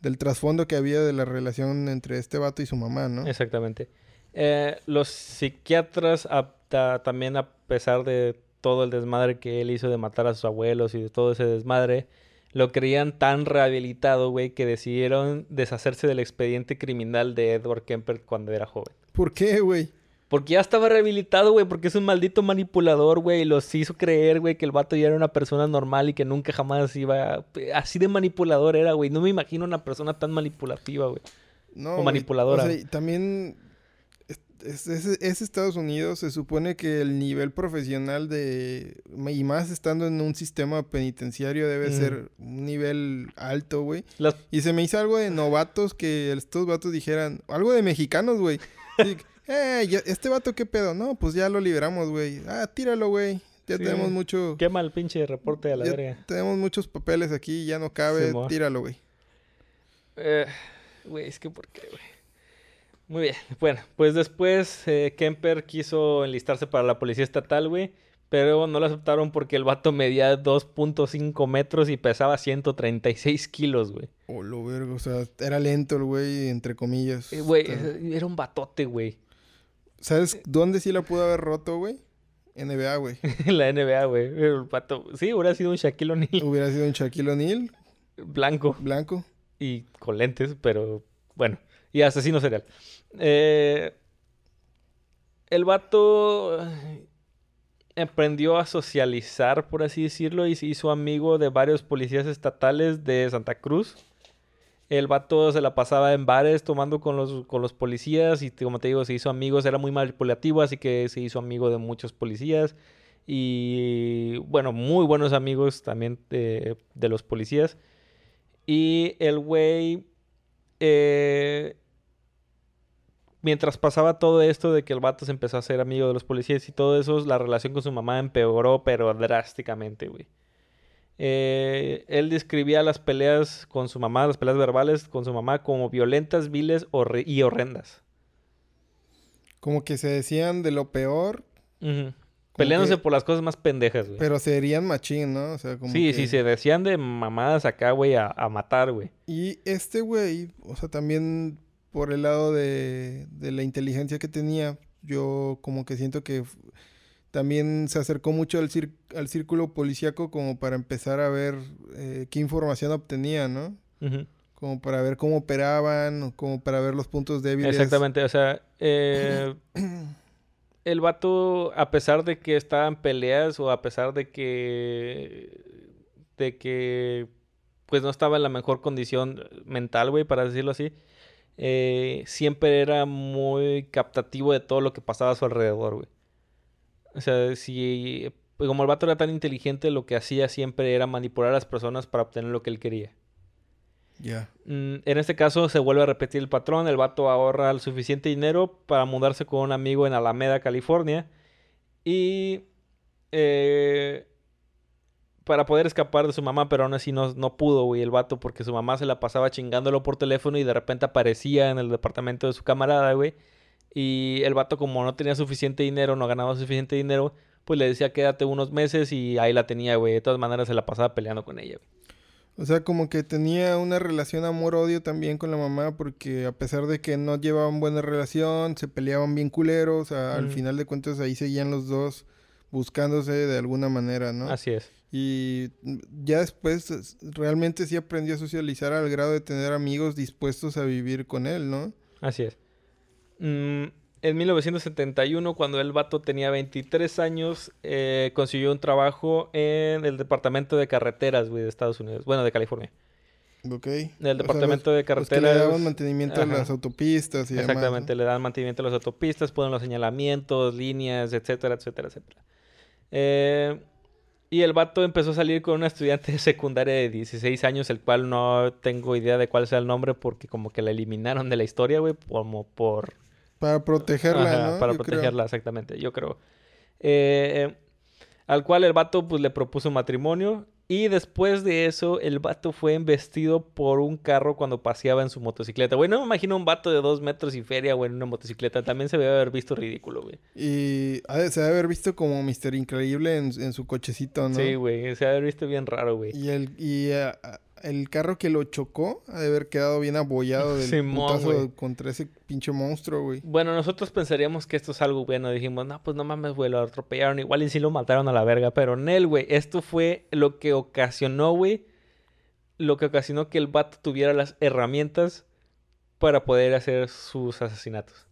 del trasfondo que había de la relación entre este vato y su mamá, ¿no? Exactamente. Eh, los psiquiatras, también a pesar de todo el desmadre que él hizo de matar a sus abuelos y de todo ese desmadre, lo creían tan rehabilitado, güey, que decidieron deshacerse del expediente criminal de Edward Kemper cuando era joven. ¿Por qué, güey? Porque ya estaba rehabilitado, güey, porque es un maldito manipulador, güey, y los hizo creer, güey, que el vato ya era una persona normal y que nunca jamás iba... Así de manipulador era, güey. No me imagino una persona tan manipulativa, güey. No, O manipuladora. O sea, y también es, es- es- es Estados Unidos, se supone que el nivel profesional de... Y más estando en un sistema penitenciario debe Mm. ser un nivel alto, güey. Las Y se me hizo algo de novatos que estos vatos dijeran... Algo de mexicanos, güey. Sí, eh, ya- este vato qué pedo. No, pues ya lo liberamos, güey. Ah, tíralo, güey. Ya Sí. tenemos mucho... Quema el pinche reporte a la ya verga. tenemos muchos papeles aquí, ya no cabe. Tíralo, güey. Eh, Güey, es que ¿por qué, güey? Muy bien. Bueno, pues después eh, Kemper quiso enlistarse para la policía estatal, güey. Pero no lo aceptaron porque el vato medía 2.5 metros y pesaba 136 kilos, güey. Oh, lo vergo. O sea, era lento el güey, entre comillas. Eh, Güey, Está- eh, era un batote, güey. ¿Sabes dónde sí la pudo haber roto, güey? NBA, güey. La NBA, güey. El vato... Sí, hubiera sido un Shaquille O'Neal Hubiera sido un Shaquille O'Neal, blanco. blanco. y con lentes, pero bueno, y asesino serial. Eh, el vato eh, aprendió a socializar, por así decirlo, y se hizo amigo de varios policías estatales de Santa Cruz. El vato se la pasaba en bares tomando con los, con los policías y como te digo, se hizo amigos, era muy manipulativo, así que se hizo amigo de muchos policías y bueno, muy buenos amigos también de, de los policías. Y el güey, eh, mientras pasaba todo esto de que el vato se empezó a hacer amigo de los policías y todo eso, la relación con su mamá empeoró, pero drásticamente, güey. Eh, él describía las peleas con su mamá, las peleas verbales con su mamá, como violentas, viles y horrendas. Como que se decían de lo peor. Peleándose que- por las cosas más pendejas, güey. pero serían machín, ¿no? O sea, como Sí, que- sí, se decían de mamadas acá, güey, a, a matar, güey. Y este güey, o sea, también por el lado de, de la inteligencia que tenía, yo como que siento que también se acercó mucho al, cir- al círculo policíaco como para empezar a ver eh, qué información obtenía, ¿no? Como para ver cómo operaban, como para ver los puntos débiles. Exactamente, o sea, eh, el vato, a pesar de que estaba en peleas o a pesar de que, de que, pues no estaba en la mejor condición mental, güey, para decirlo así, eh, siempre era muy captativo de todo lo que pasaba a su alrededor, güey. O sea, si, pues como el vato era tan inteligente, lo que hacía siempre era manipular a las personas para obtener lo que él quería. Ya. Mm, en este caso se vuelve a repetir el patrón. El vato ahorra el suficiente dinero para mudarse con un amigo en Alameda, California. Y eh, para poder escapar de su mamá, pero aún así no, no pudo, güey, el vato, porque su mamá se la pasaba chingándolo por teléfono y de repente aparecía en el departamento de su camarada, güey. Y el vato, como no tenía suficiente dinero, no ganaba suficiente dinero, pues le decía quédate unos meses y ahí la tenía, güey. De todas maneras se la pasaba peleando con ella, güey. O sea, como que tenía una relación amor-odio también con la mamá, porque a pesar de que no llevaban buena relación, se peleaban bien culeros, o sea, al final de cuentas ahí seguían los dos buscándose de alguna manera, ¿no? Así es. Y ya después es- realmente sí aprendió a socializar al grado de tener amigos dispuestos a vivir con él, ¿no? Así es. Mm, en 1971, cuando el vato tenía 23 años, eh, consiguió un trabajo en el departamento de carreteras, güey, de Estados Unidos. Bueno, de California. ¿Ok? En el O sea, departamento de que le carreteras. daban mantenimiento a las autopistas y demás, Exactamente, ¿no? le dan mantenimiento a las autopistas, ponen los señalamientos, líneas, etcétera, etcétera, etcétera. Eh, y el vato empezó a salir con una estudiante de secundaria de 16 años, el cual no tengo idea de cuál sea el nombre porque como que la eliminaron de la historia, güey, como por... Para protegerla, Ajá, ¿no? Para Yo creo. protegerla, exactamente, yo creo. Eh, al cual el vato pues le propuso matrimonio y después de eso el vato fue embestido por un carro cuando paseaba en su motocicleta. Güey, no me imagino un vato de dos metros y feria, güey, en una motocicleta. También se debe haber visto ridículo, güey. Y se debe haber visto como Mister Increíble en, en su cochecito, ¿no? Sí, güey, se debe haber visto bien raro, güey. Y el, y ah, el carro que lo chocó ha de haber quedado bien abollado del putazo güey. contra ese pinche monstruo, güey. Bueno, nosotros pensaríamos que esto es algo bueno. Dijimos, no, pues no mames, güey, lo atropellaron. Igual y sí lo mataron a la verga. Pero Nel, güey, esto fue lo que ocasionó, güey. Lo que ocasionó que el vato tuviera las herramientas para poder hacer sus asesinatos.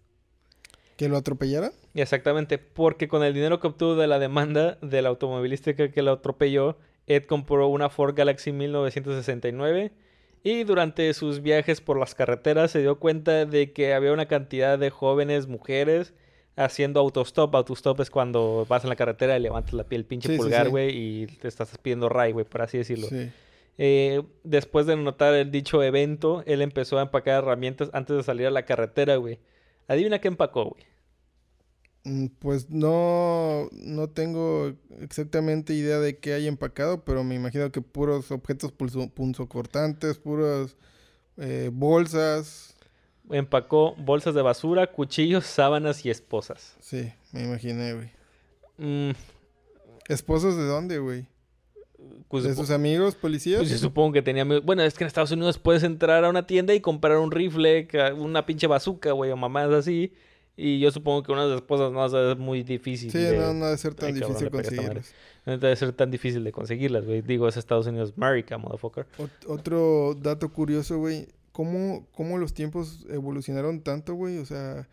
¿Que lo atropellaran? Exactamente, porque con el dinero que obtuvo de la demanda de la automovilística que lo atropelló, Ed compró una Ford Galaxy 1969 y durante sus viajes por las carreteras se dio cuenta de que había una cantidad de jóvenes mujeres haciendo autostop. Autostop es cuando vas en la carretera y levantas la piel pinche Sí, pulgar, sí. güey, y te estás pidiendo ray, güey, por así decirlo. Eh, después de notar el dicho evento, él empezó a empacar herramientas antes de salir a la carretera, güey. Adivina qué empacó, güey. Mm, Pues no, no tengo exactamente idea de qué hay empacado, pero me imagino que puros objetos pulso- punzocortantes, puras eh, bolsas. Empacó bolsas de basura, cuchillos, sábanas y esposas. Sí, me imaginé, güey. Mm, ¿Esposos de dónde, güey? pues, ¿De sus amigos policías? pues yo supongo que tenía... amigos- Bueno, es que en Estados Unidos puedes entrar a una tienda y comprar un rifle, una pinche bazooka, güey, o mamadas así. Y yo supongo que unas esposas no es muy difícil. Sí, de- no, no debe ser tan cabrón, difícil madre. conseguirlos. No debe ser tan difícil de conseguirlas, güey. Digo, es Estados Unidos, America, motherfucker. Ot- otro dato curioso, güey. ¿Cómo, ¿Cómo los tiempos evolucionaron tanto, güey? O sea,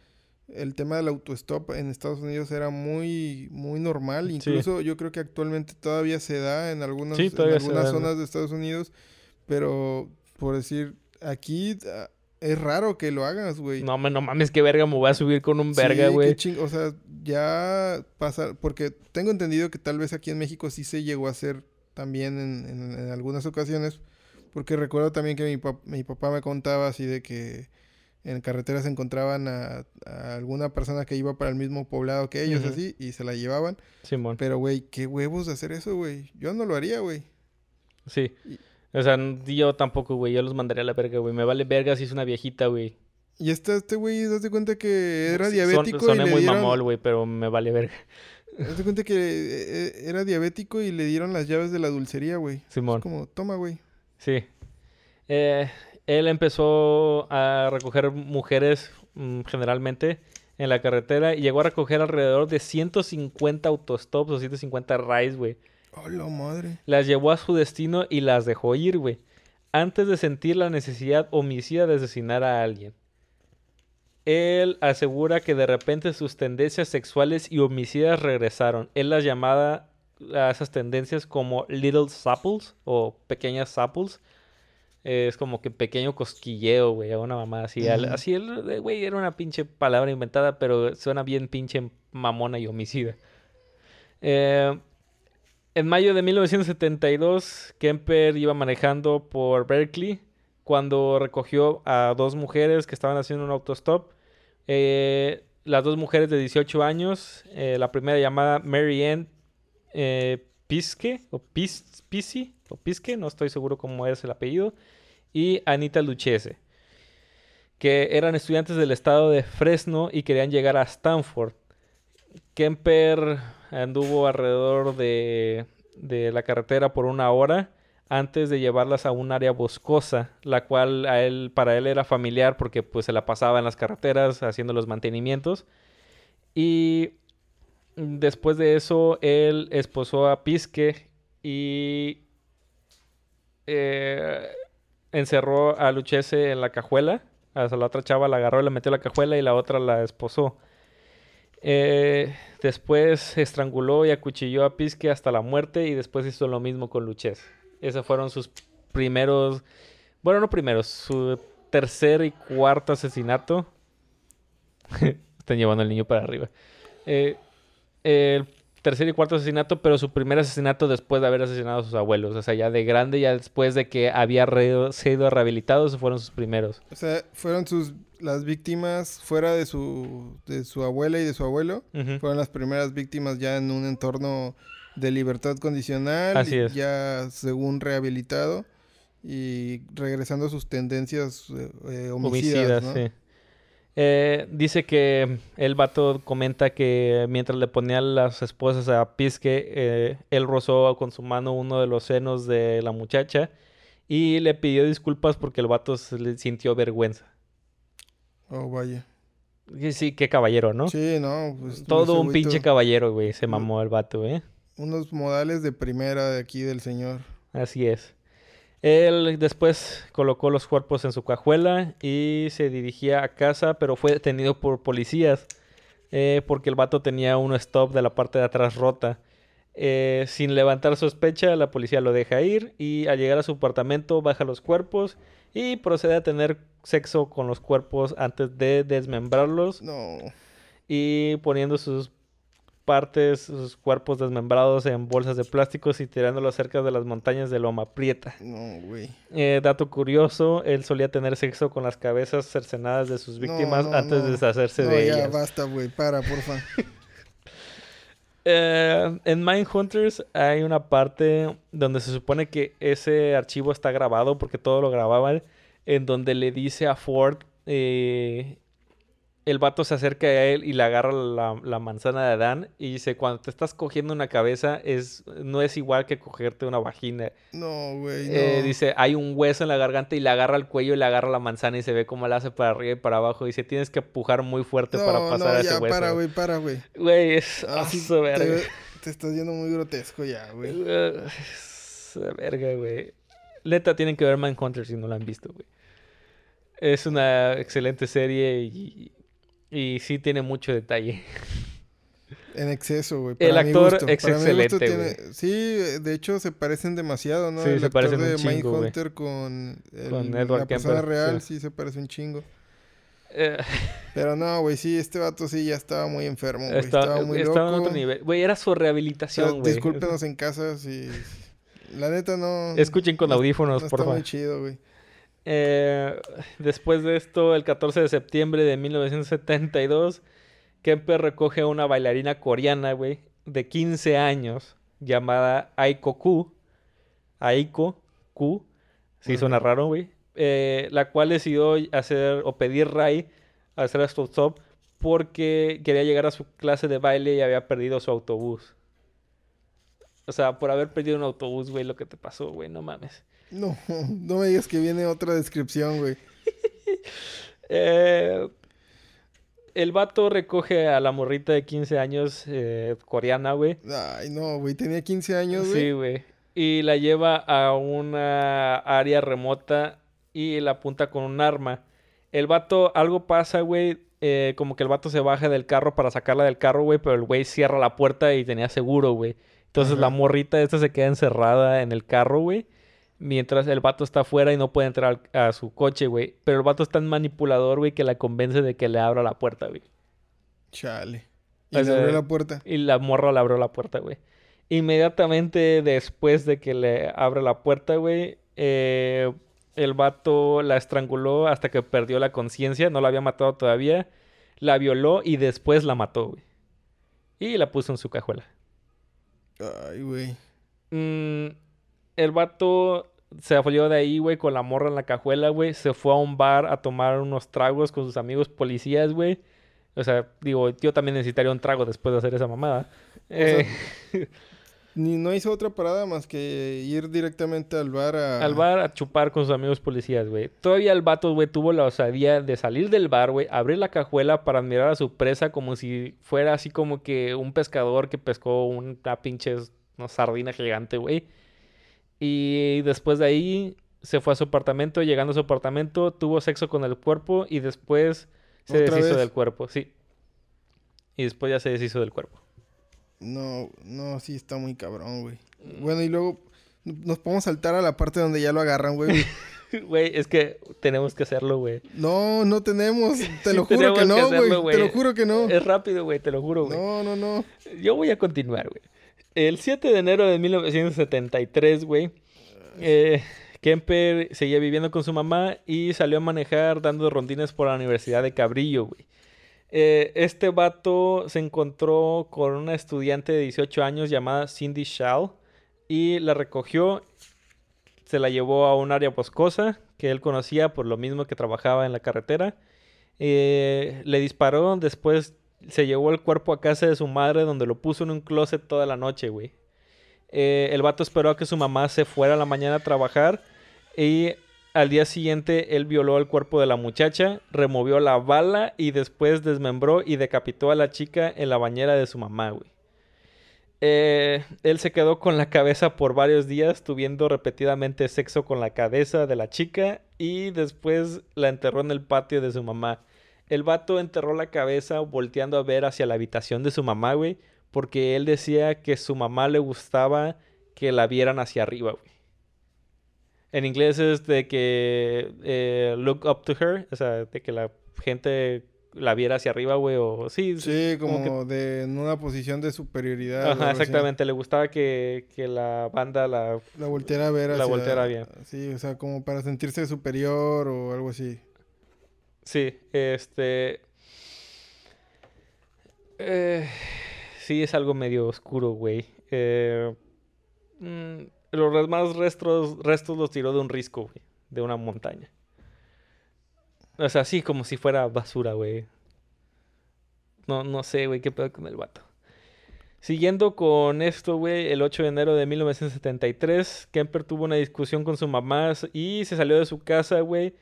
el tema del autostop en Estados Unidos era muy, muy normal. Sí. Incluso yo creo que actualmente todavía se da en algunas, Sí, en algunas da, ¿no? zonas de Estados Unidos. Pero, por decir, aquí ah, es raro que lo hagas, güey. No, no mames, qué verga me voy a subir con un Sí, verga, qué güey. ching- O sea, ya pasa, porque tengo entendido que tal vez aquí en México sí se llegó a hacer también en, en- en algunas ocasiones, porque recuerdo también que mi, pap- mi papá me contaba así de que en carreteras encontraban a, a alguna persona que iba para el mismo poblado que ellos, así, y se la llevaban. Simón. Pero, güey, qué huevos de hacer eso, güey. Yo no lo haría, güey. Sí. Y- O sea, yo tampoco, güey. Yo los mandaría a la verga, güey. Me vale verga si es una viejita, güey. Y este, este güey, ¿das cuenta que era diabético son- y soné le muy dieron... mamol, güey, pero me vale verga. ¿Das de cuenta que eh, eh, era diabético y le dieron las llaves de la dulcería, güey? Simón. Es como, toma, güey. Sí. Eh, él empezó a recoger mujeres mm, generalmente en la carretera y llegó a recoger alrededor de 150 autostops o 150 rides, güey. Oh, la madre. Las llevó a su destino y las dejó ir, güey. Antes de sentir la necesidad homicida de asesinar a alguien. Él asegura que de repente sus tendencias sexuales y homicidas regresaron. Él las llamaba a esas tendencias como little sapples o pequeñas sapples. Eh, es como que pequeño cosquilleo, güey, a una mamá así. Al- Ujú. Así, el- güey, era una pinche palabra inventada, pero suena bien pinche mamona y homicida. Eh, en mayo de 1972, Kemper iba manejando por Berkeley cuando recogió a dos mujeres que estaban haciendo un autostop. Eh, las dos mujeres de 18 años, eh, la primera llamada Mary Ann eh, Pisque, o Pis, Pisi, o Pisque, no estoy seguro cómo es el apellido, y Anita Luchese, que eran estudiantes del estado de Fresno y querían llegar a Stanford. Kemper anduvo alrededor de, de la carretera por una hora antes de llevarlas a un área boscosa, la cual a él, para él era familiar porque pues se la pasaba en las carreteras haciendo los mantenimientos. Y después de eso, él esposó a Pisque y eh, encerró a Luchese en la cajuela. A la otra chava la agarró, la metió en la cajuela y la otra la esposó. Eh, después estranguló y acuchilló a Pisque hasta la muerte y después hizo lo mismo con Luchese. Esos fueron sus primeros, bueno, no primeros, su tercer y cuarto asesinato. Están llevando al niño para arriba. Eh, el tercer y cuarto asesinato, pero su primer asesinato después de haber asesinado a sus abuelos. O sea, ya de grande, ya después de que había sido rehabilitado, fueron sus primeros. O sea, fueron sus las víctimas fuera de su de su abuela y de su abuelo. Fueron las primeras víctimas ya en un entorno de libertad condicional, Así es. ya según rehabilitado y regresando a sus tendencias eh, eh, homicidas, Homicidas, ¿no? sí. Eh, dice que el vato comenta que mientras le ponía las esposas a Pisque, eh, él rozó con su mano uno de los senos de la muchacha y le pidió disculpas porque el vato se le sintió vergüenza. Oh, vaya. Sí, qué caballero, ¿no? Sí, no, pues Todo un pinche caballero, güey. Se mamó el vato, ¿eh? Unos modales de primera de aquí del señor. Así es. Él después colocó los cuerpos en su cajuela y se dirigía a casa, pero fue detenido por policías eh, porque el vato tenía un stop de la parte de atrás rota. Eh, sin levantar sospecha, la policía lo deja ir y al llegar a su apartamento baja los cuerpos y procede a tener sexo con los cuerpos antes de desmembrarlos No, y poniendo sus partes, sus cuerpos desmembrados en bolsas de plásticos y tirándolos cerca de las montañas de Loma Prieta. no, güey. Eh, dato curioso, él solía tener sexo con las cabezas cercenadas de sus víctimas no, antes no. de deshacerse No, de ya, ellas. basta, güey. Para, porfa. Eh, en Mindhunters hay una parte donde se supone que ese archivo está grabado porque todo lo grababan, en donde le dice a Ford, eh, el vato se acerca a él y le agarra la, la manzana de Adán y dice, cuando te estás cogiendo una cabeza es, no es igual que cogerte una vagina. No, güey. No. Eh, dice, hay un hueso en la garganta y le agarra el cuello y le agarra la manzana y se ve cómo la hace para arriba y para abajo. Dice, tienes que empujar muy fuerte no, para pasar no, a ese ya, hueso. para, güey, para, güey. Güey, es Ah, sí, te, te estás yendo muy grotesco ya, güey. Verga, güey. Neta, tienen que ver Mindhunter si no la han visto, güey. Es una excelente serie y, y sí tiene mucho detalle. En exceso, güey. El actor gusto, es para excelente, tiene- Sí, de hecho se parecen demasiado, ¿no? Sí, el se actor parecen un de chingo, güey. Mindhunter con, el- Con Edward la persona Kemper, real, sí. sí. se parece un chingo. Eh, Pero no, güey, sí, este vato sí ya estaba muy enfermo, güey. está- estaba muy estaba loco. en otro nivel. Güey, era su rehabilitación, güey. discúlpenos en casa si... La neta no... Escuchen con no- audífonos, no por está favor. muy chido, güey. Eh, después de esto, el 14 de septiembre de 1972, Kemper recoge a una bailarina coreana, güey, de 15 años, llamada Aiko Ku. Aiko Ku. Sí, suena raro, güey. Eh, la cual decidió hacer o pedir Ray a hacer stop porque quería llegar a su clase de baile y había perdido su autobús. O sea, por haber perdido un autobús, güey, lo que te pasó, güey, no mames. No, no me digas que viene otra descripción, güey. Eh, el vato recoge a la morrita de 15 años eh, coreana, güey. Ay, no, güey, tenía 15 años, güey. Sí, güey. Y la lleva a una área remota y la apunta con un arma. El vato, algo pasa, güey. eh, como que el vato se baja del carro para sacarla del carro, güey. Pero el güey cierra la puerta y tenía seguro, güey. Entonces Ajá. la morrita esta se queda encerrada en el carro, güey. Mientras el vato está afuera y no puede entrar a su coche, güey. Pero el vato es tan manipulador, güey, que la convence de que le abra la puerta, güey. Chale. Y O le abrió la puerta. Y la morra le abrió la puerta, güey. Inmediatamente después de que le abre la puerta, güey, eh, El vato la estranguló hasta que perdió la conciencia, no la había matado todavía. La violó y después la mató, güey. Y la puso en su cajuela. Ay, güey. Mm, el vato se afolió de ahí, güey, con la morra en la cajuela, güey. Se fue a un bar a tomar unos tragos con sus amigos policías, güey. O sea, digo, yo también necesitaría un trago después de hacer esa mamada. Eh, Ni no hizo otra parada más que ir directamente al bar a... al bar a chupar con sus amigos policías, güey. Todavía el vato, güey, tuvo la osadía de salir del bar, güey, abrir la cajuela para admirar a su presa como si fuera así como que un pescador que pescó una pinche una sardina gigante, güey. Y después de ahí se fue a su apartamento. Llegando a su apartamento, tuvo sexo con el cuerpo y después se ¿Otra deshizo vez? del cuerpo, sí. Y después ya se deshizo del cuerpo. No, no, sí está muy cabrón, güey. Bueno, y luego nos podemos saltar a la parte donde ya lo agarran, güey. Güey, es que tenemos que hacerlo, güey. No, no tenemos. Te lo juro que no, güey. Te lo juro que no. Es rápido, güey, te lo juro, güey. No, no, no. Yo voy a continuar, güey. El 7 de enero de 1973, güey, eh, Kemper seguía viviendo con su mamá y salió a manejar dando rondines por la Universidad de Cabrillo, güey. Eh, este vato se encontró con una estudiante de 18 años llamada Cindy Shaw y la recogió, se la llevó a un área boscosa que él conocía por lo mismo que trabajaba en la carretera. Eh, le disparó, después se llevó el cuerpo a casa de su madre donde lo puso en un closet toda la noche, güey. Eh, el vato esperó a que su mamá se fuera a la mañana a trabajar y al día siguiente él violó el cuerpo de la muchacha, removió la bala y después desmembró y decapitó a la chica en la bañera de su mamá, güey. Eh, él se quedó con la cabeza por varios días, tuviendo repetidamente sexo con la cabeza de la chica y después la enterró en el patio de su mamá. El vato enterró la cabeza volteando a ver hacia la habitación de su mamá, güey, porque él decía que su mamá le gustaba que la vieran hacia arriba, güey. En inglés es de que eh, look up to her, o sea, de que la gente la viera hacia arriba, güey, o sí, Sí, como, como de en una posición de superioridad. Ajá, así. exactamente. Le gustaba que, que la banda la... La volteara a ver La hacia- volteara bien. Sí, o sea, como para sentirse superior o algo así. Sí, este... eh, sí, es algo medio oscuro, güey. Eh, mm, los demás restos, restos los tiró de un risco, güey. De una montaña. O sea, sí, como si fuera basura, güey. No, no sé, güey, qué pedo con el vato. Siguiendo con esto, güey, el 8 de enero de 1973, Kemper tuvo una discusión con su mamá y se salió de su casa, güey,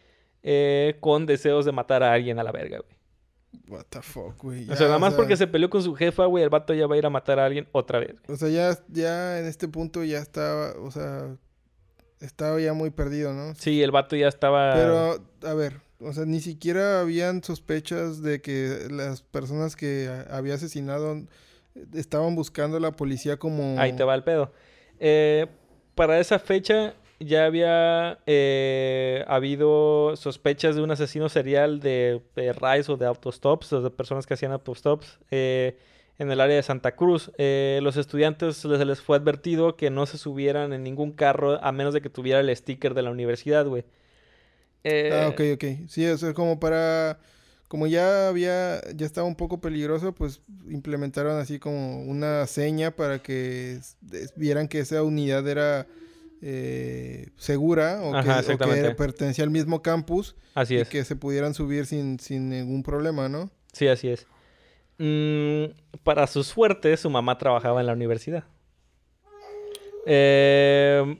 eh, con deseos de matar a alguien a la verga, güey. What the fuck, güey. O sea, nada más sea, porque se peleó con su jefa, güey, el vato ya va a ir a matar a alguien otra vez. güey. O sea, ya, ya en este punto ya estaba, o sea, estaba ya muy perdido, ¿no? Sí, el vato ya estaba... Pero, a ver, o sea, ni siquiera habían sospechas de que las personas que había asesinado estaban buscando a la policía como... Ahí te va el pedo. Eh, para esa fecha ya había eh, habido sospechas de un asesino serial de, de o de autostops, o de personas que hacían autostops eh, en el área de Santa Cruz. Eh, los estudiantes les, les fue advertido que no se subieran en ningún carro a menos de que tuviera el sticker de la universidad, güey. Eh, Ah, ok, ok. Sí, o sea, como para... Como ya había, ya estaba un poco peligroso, pues implementaron así como una seña para que vieran que esa unidad era eh, segura o, Ajá, que, o pertenecía al mismo campus Así y es. que se pudieran subir sin, sin ningún problema, ¿no? Sí, así es. Mm, para su suerte, su mamá trabajaba en la universidad. Eh,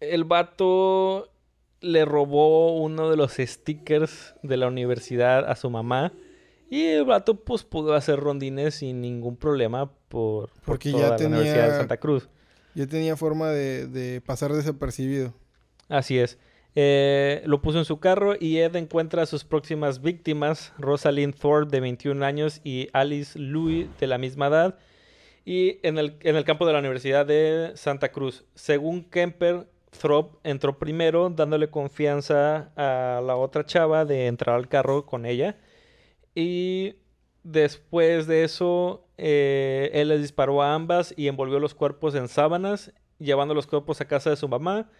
el vato le robó uno de los stickers de la universidad a su mamá. Y el vato pues pudo hacer rondines sin ningún problema por, por Porque toda ya la Universidad de Santa Cruz. Ya tenía forma de, pasar desapercibido. Así es. Eh, lo puso en su carro y Ed encuentra a sus próximas víctimas, Rosalind Thorpe de 21 años y Alice Louis de la misma edad, y en el, en el campo de la Universidad de Santa Cruz. Según Kemper, Thorpe entró primero dándole confianza a la otra chava de entrar al carro con ella. Y después de eso, eh, él les disparó a ambas y envolvió los cuerpos en sábanas, llevando los cuerpos a casa de su mamá.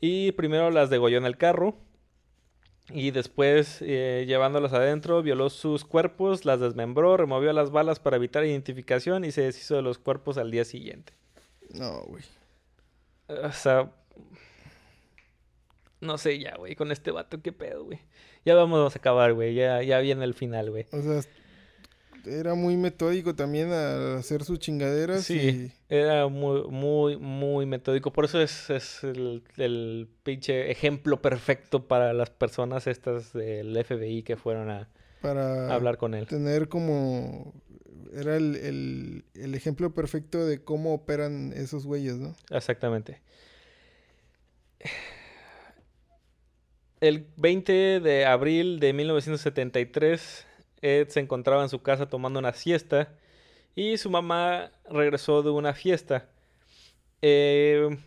Y primero las degolló en el carro. Y después, eh, llevándolas adentro, violó sus cuerpos, las desmembró, removió las balas para evitar identificación y se deshizo de los cuerpos al día siguiente. No, güey. O sea. No sé ya, güey, con este vato, qué pedo, güey. Ya vamos a acabar, güey. Ya, ya viene el final, güey. O sea, era muy metódico también a hacer sus chingaderas. Sí, era muy, muy, muy metódico. Por eso es, es el, el, pinche ejemplo perfecto para las personas estas del FBI que fueron a, para hablar con él. Tener como... Era el, el, el ejemplo perfecto de cómo operan esos güeyes, ¿no? Exactamente. El 20 de abril de 1973 Ed se encontraba en su casa tomando una siesta y su mamá regresó de una fiesta. Eh,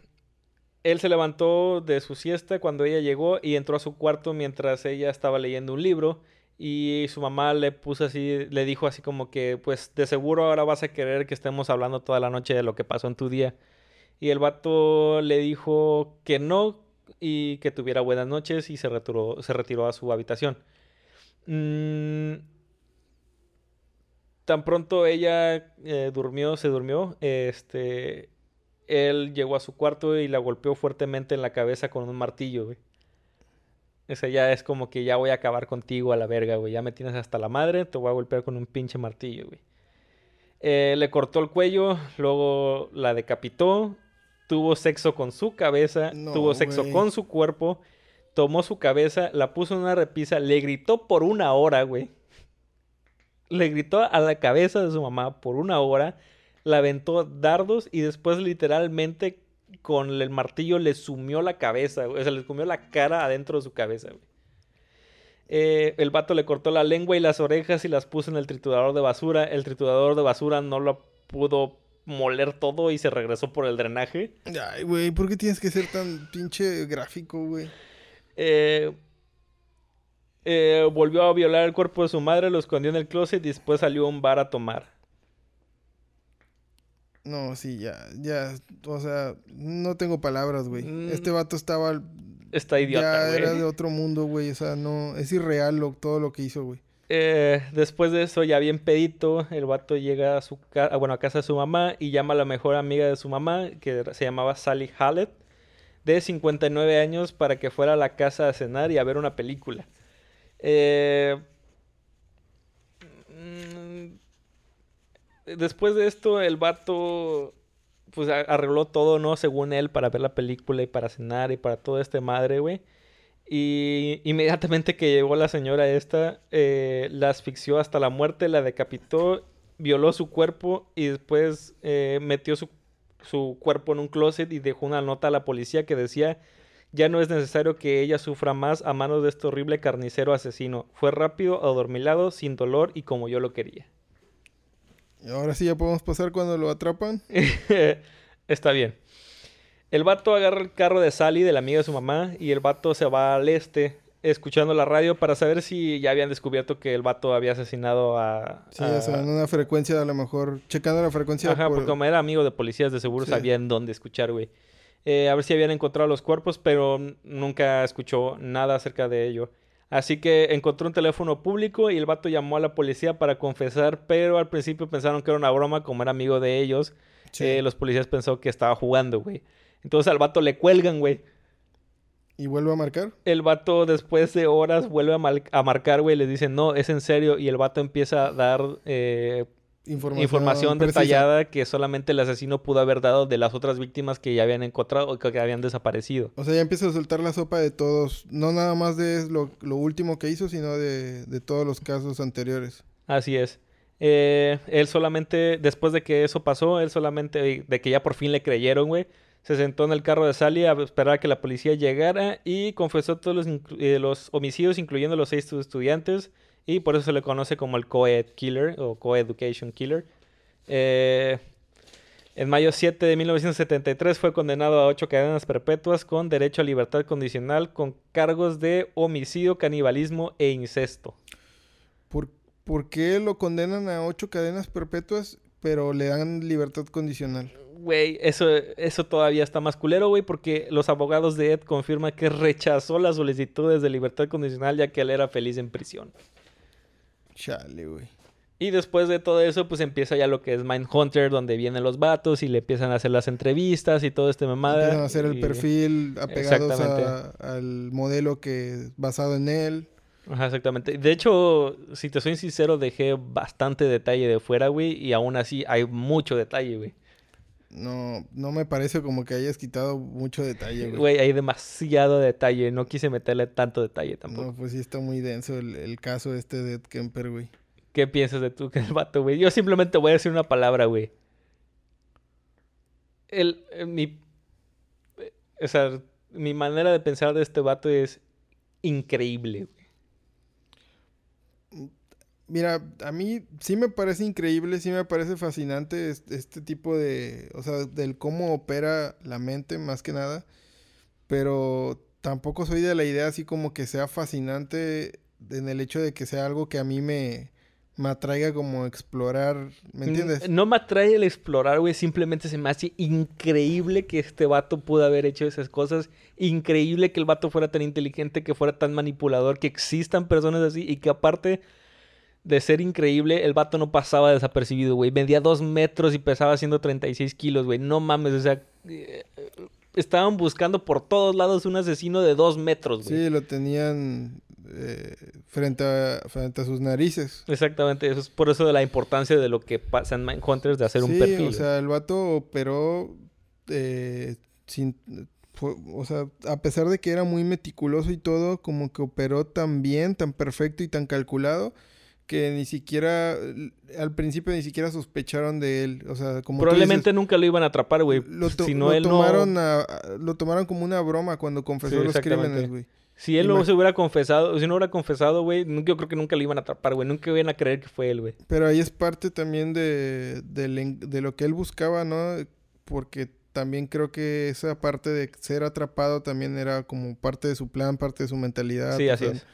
él se levantó de su siesta cuando ella llegó y entró a su cuarto mientras ella estaba leyendo un libro y su mamá le puso así, le dijo así como que pues de seguro ahora vas a querer que estemos hablando toda la noche de lo que pasó en tu día. Y el vato le dijo que no y que tuviera buenas noches y se retiró, a su habitación. Mm, tan pronto ella eh, durmió, se durmió, este, él llegó a su cuarto y la golpeó fuertemente en la cabeza con un martillo, güey. O sea, ya es como que ya voy a acabar contigo a la verga, güey. Ya me tienes hasta la madre, te voy a golpear con un pinche martillo, güey. Eh, le cortó el cuello, luego la decapitó, tuvo sexo con su cabeza, No, tuvo sexo güey. con su cuerpo, tomó su cabeza, la puso en una repisa, le gritó por una hora, güey. Le gritó a la cabeza de su mamá por una hora, la aventó dardos y después literalmente con el martillo le sumió la cabeza, güey. O sea, le sumió la cara adentro de su cabeza, güey. Eh, el vato le cortó la lengua y las orejas y las puso en el triturador de basura. El triturador de basura no lo pudo moler todo y se regresó por el drenaje. Ay, güey, ¿por qué tienes que ser tan pinche gráfico, güey? Eh, eh, volvió a violar el cuerpo de su madre, lo escondió en el closet y después salió a un bar a tomar. No, sí, ya, ya, o sea, no tengo palabras, güey. Mm. Este vato estaba, Está idiota, ya era de güey. otro mundo, güey, o sea, no, es irreal lo, todo lo que hizo, güey. Eh, después de eso, ya bien pedito, el vato llega a su casa, bueno, a casa de su mamá y llama a la mejor amiga de su mamá, que se llamaba Sally Hallett, de 59 años, para que fuera a la casa a cenar y a ver una película. Eh, mm, después de esto, el vato pues arregló todo, ¿no? Según él, para ver la película y para cenar y para todo este madre, güey. Y inmediatamente que llegó la señora esta, eh, la asfixió hasta la muerte, la decapitó, violó su cuerpo y después eh, metió su, su cuerpo en un closet y dejó una nota a la policía que decía, ya no es necesario que ella sufra más a manos de este horrible carnicero asesino. Fue rápido, adormilado, sin dolor y como yo lo quería. Y ahora sí ya podemos pasar cuando lo atrapan. Está bien. El vato agarra el carro de Sally, de la amiga de su mamá, y el vato se va al este, escuchando la radio para saber si ya habían descubierto que el vato había asesinado a... Sí, a- o sea, en una frecuencia a lo mejor, checando la frecuencia Ajá, por- porque como era amigo de policías, de seguro Sí. sabían dónde escuchar, güey. Eh, a ver si habían encontrado los cuerpos, pero nunca escuchó nada acerca de ello. Así que encontró un teléfono público y el vato llamó a la policía para confesar, pero al principio pensaron que era una broma, como era amigo de ellos. Sí. eh, los policías pensó que estaba jugando, güey. Entonces al vato le cuelgan, güey. y vuelve a marcar. El vato después de horas vuelve a marcar, güey. Les dice, no, es en serio. Y el vato empieza a dar eh, Información, detallada que solamente el asesino pudo haber dado de las otras víctimas que ya habían encontrado o que habían desaparecido. O sea, ya empieza a soltar la sopa de todos, no nada más de lo, lo último que hizo, sino de, de todos los casos anteriores. Así es. Eh, él solamente, después de que eso pasó, él solamente, de que ya por fin le creyeron, güey, se sentó en el carro de Sally a esperar a que la policía llegara y confesó todos los, eh, los homicidios, incluyendo los seis estudiantes, y por eso se le conoce como el Co-Ed Killer o Co-Education Killer. Eh, en mayo 7 de 1973 fue condenado a ocho cadenas perpetuas con derecho a libertad condicional con cargos de homicidio, canibalismo e incesto. ¿Por, por qué lo condenan a ocho cadenas perpetuas, pero le dan libertad condicional? Güey, eso, eso todavía está más culero, güey, porque los abogados de Ed confirman que rechazó las solicitudes de libertad condicional ya que él era feliz en prisión. Chale, güey. Y después de todo eso, pues empieza ya lo que es Mindhunter, donde vienen los vatos y le empiezan a hacer las entrevistas y todo este mamada. Empiezan a hacer el y- perfil apegados a- al modelo que basado en él. Ajá, exactamente. De hecho, si te soy sincero, dejé bastante detalle de fuera, güey, y aún así hay mucho detalle, güey. No, no me parece como que hayas quitado mucho detalle, güey. Güey, hay demasiado detalle. No quise meterle tanto detalle tampoco. No, pues sí está muy denso el, el caso este de Ed Kemper, güey. ¿Qué piensas de tú que el vato, güey? Yo simplemente voy a decir una palabra, güey. El, eh, mi, eh, o sea, mi manera de pensar de este vato es increíble, güey. Mira, a mí sí me parece increíble, sí me parece fascinante es- este, tipo de, o sea, del cómo opera la mente más que nada, pero tampoco soy de la idea así como que sea fascinante en el hecho de que sea algo que a mí me, me atraiga como explorar, ¿me entiendes? N- No me atrae el explorar, güey. Simplemente se me hace increíble que este vato pudo haber hecho esas cosas. Increíble que el vato fuera tan inteligente, que fuera tan manipulador, que existan personas así y que aparte de ser increíble, el vato no pasaba desapercibido, güey. Medía dos metros y pesaba 136 kilos, güey. No mames, o sea... eh, Estaban buscando por todos lados un asesino de dos metros, güey. Sí, lo tenían eh, frente, a, frente a sus narices. Exactamente, eso es por eso de la importancia de lo que pasa en Mindhunters de hacer un Sí, perfil. o güey. sea, el vato operó eh, sin... fue- o sea, a pesar de que era muy meticuloso y todo, como que operó tan bien, tan perfecto y tan calculado, que ni siquiera, al principio ni siquiera sospecharon de él. O sea, como Probablemente dices, nunca lo iban a atrapar, güey. Si no, él no... tomaron a- a- lo tomaron como una broma cuando confesó Sí, los crímenes, güey. Si él no se hubiera confesado, si no hubiera confesado, güey, yo creo que nunca lo iban a atrapar, güey. Nunca iban a creer que fue él, güey. Pero ahí es parte también de, de lo que él buscaba, ¿no? Porque también creo que esa parte de ser atrapado también era como parte de su plan, parte de su mentalidad. Sí, así sea, es.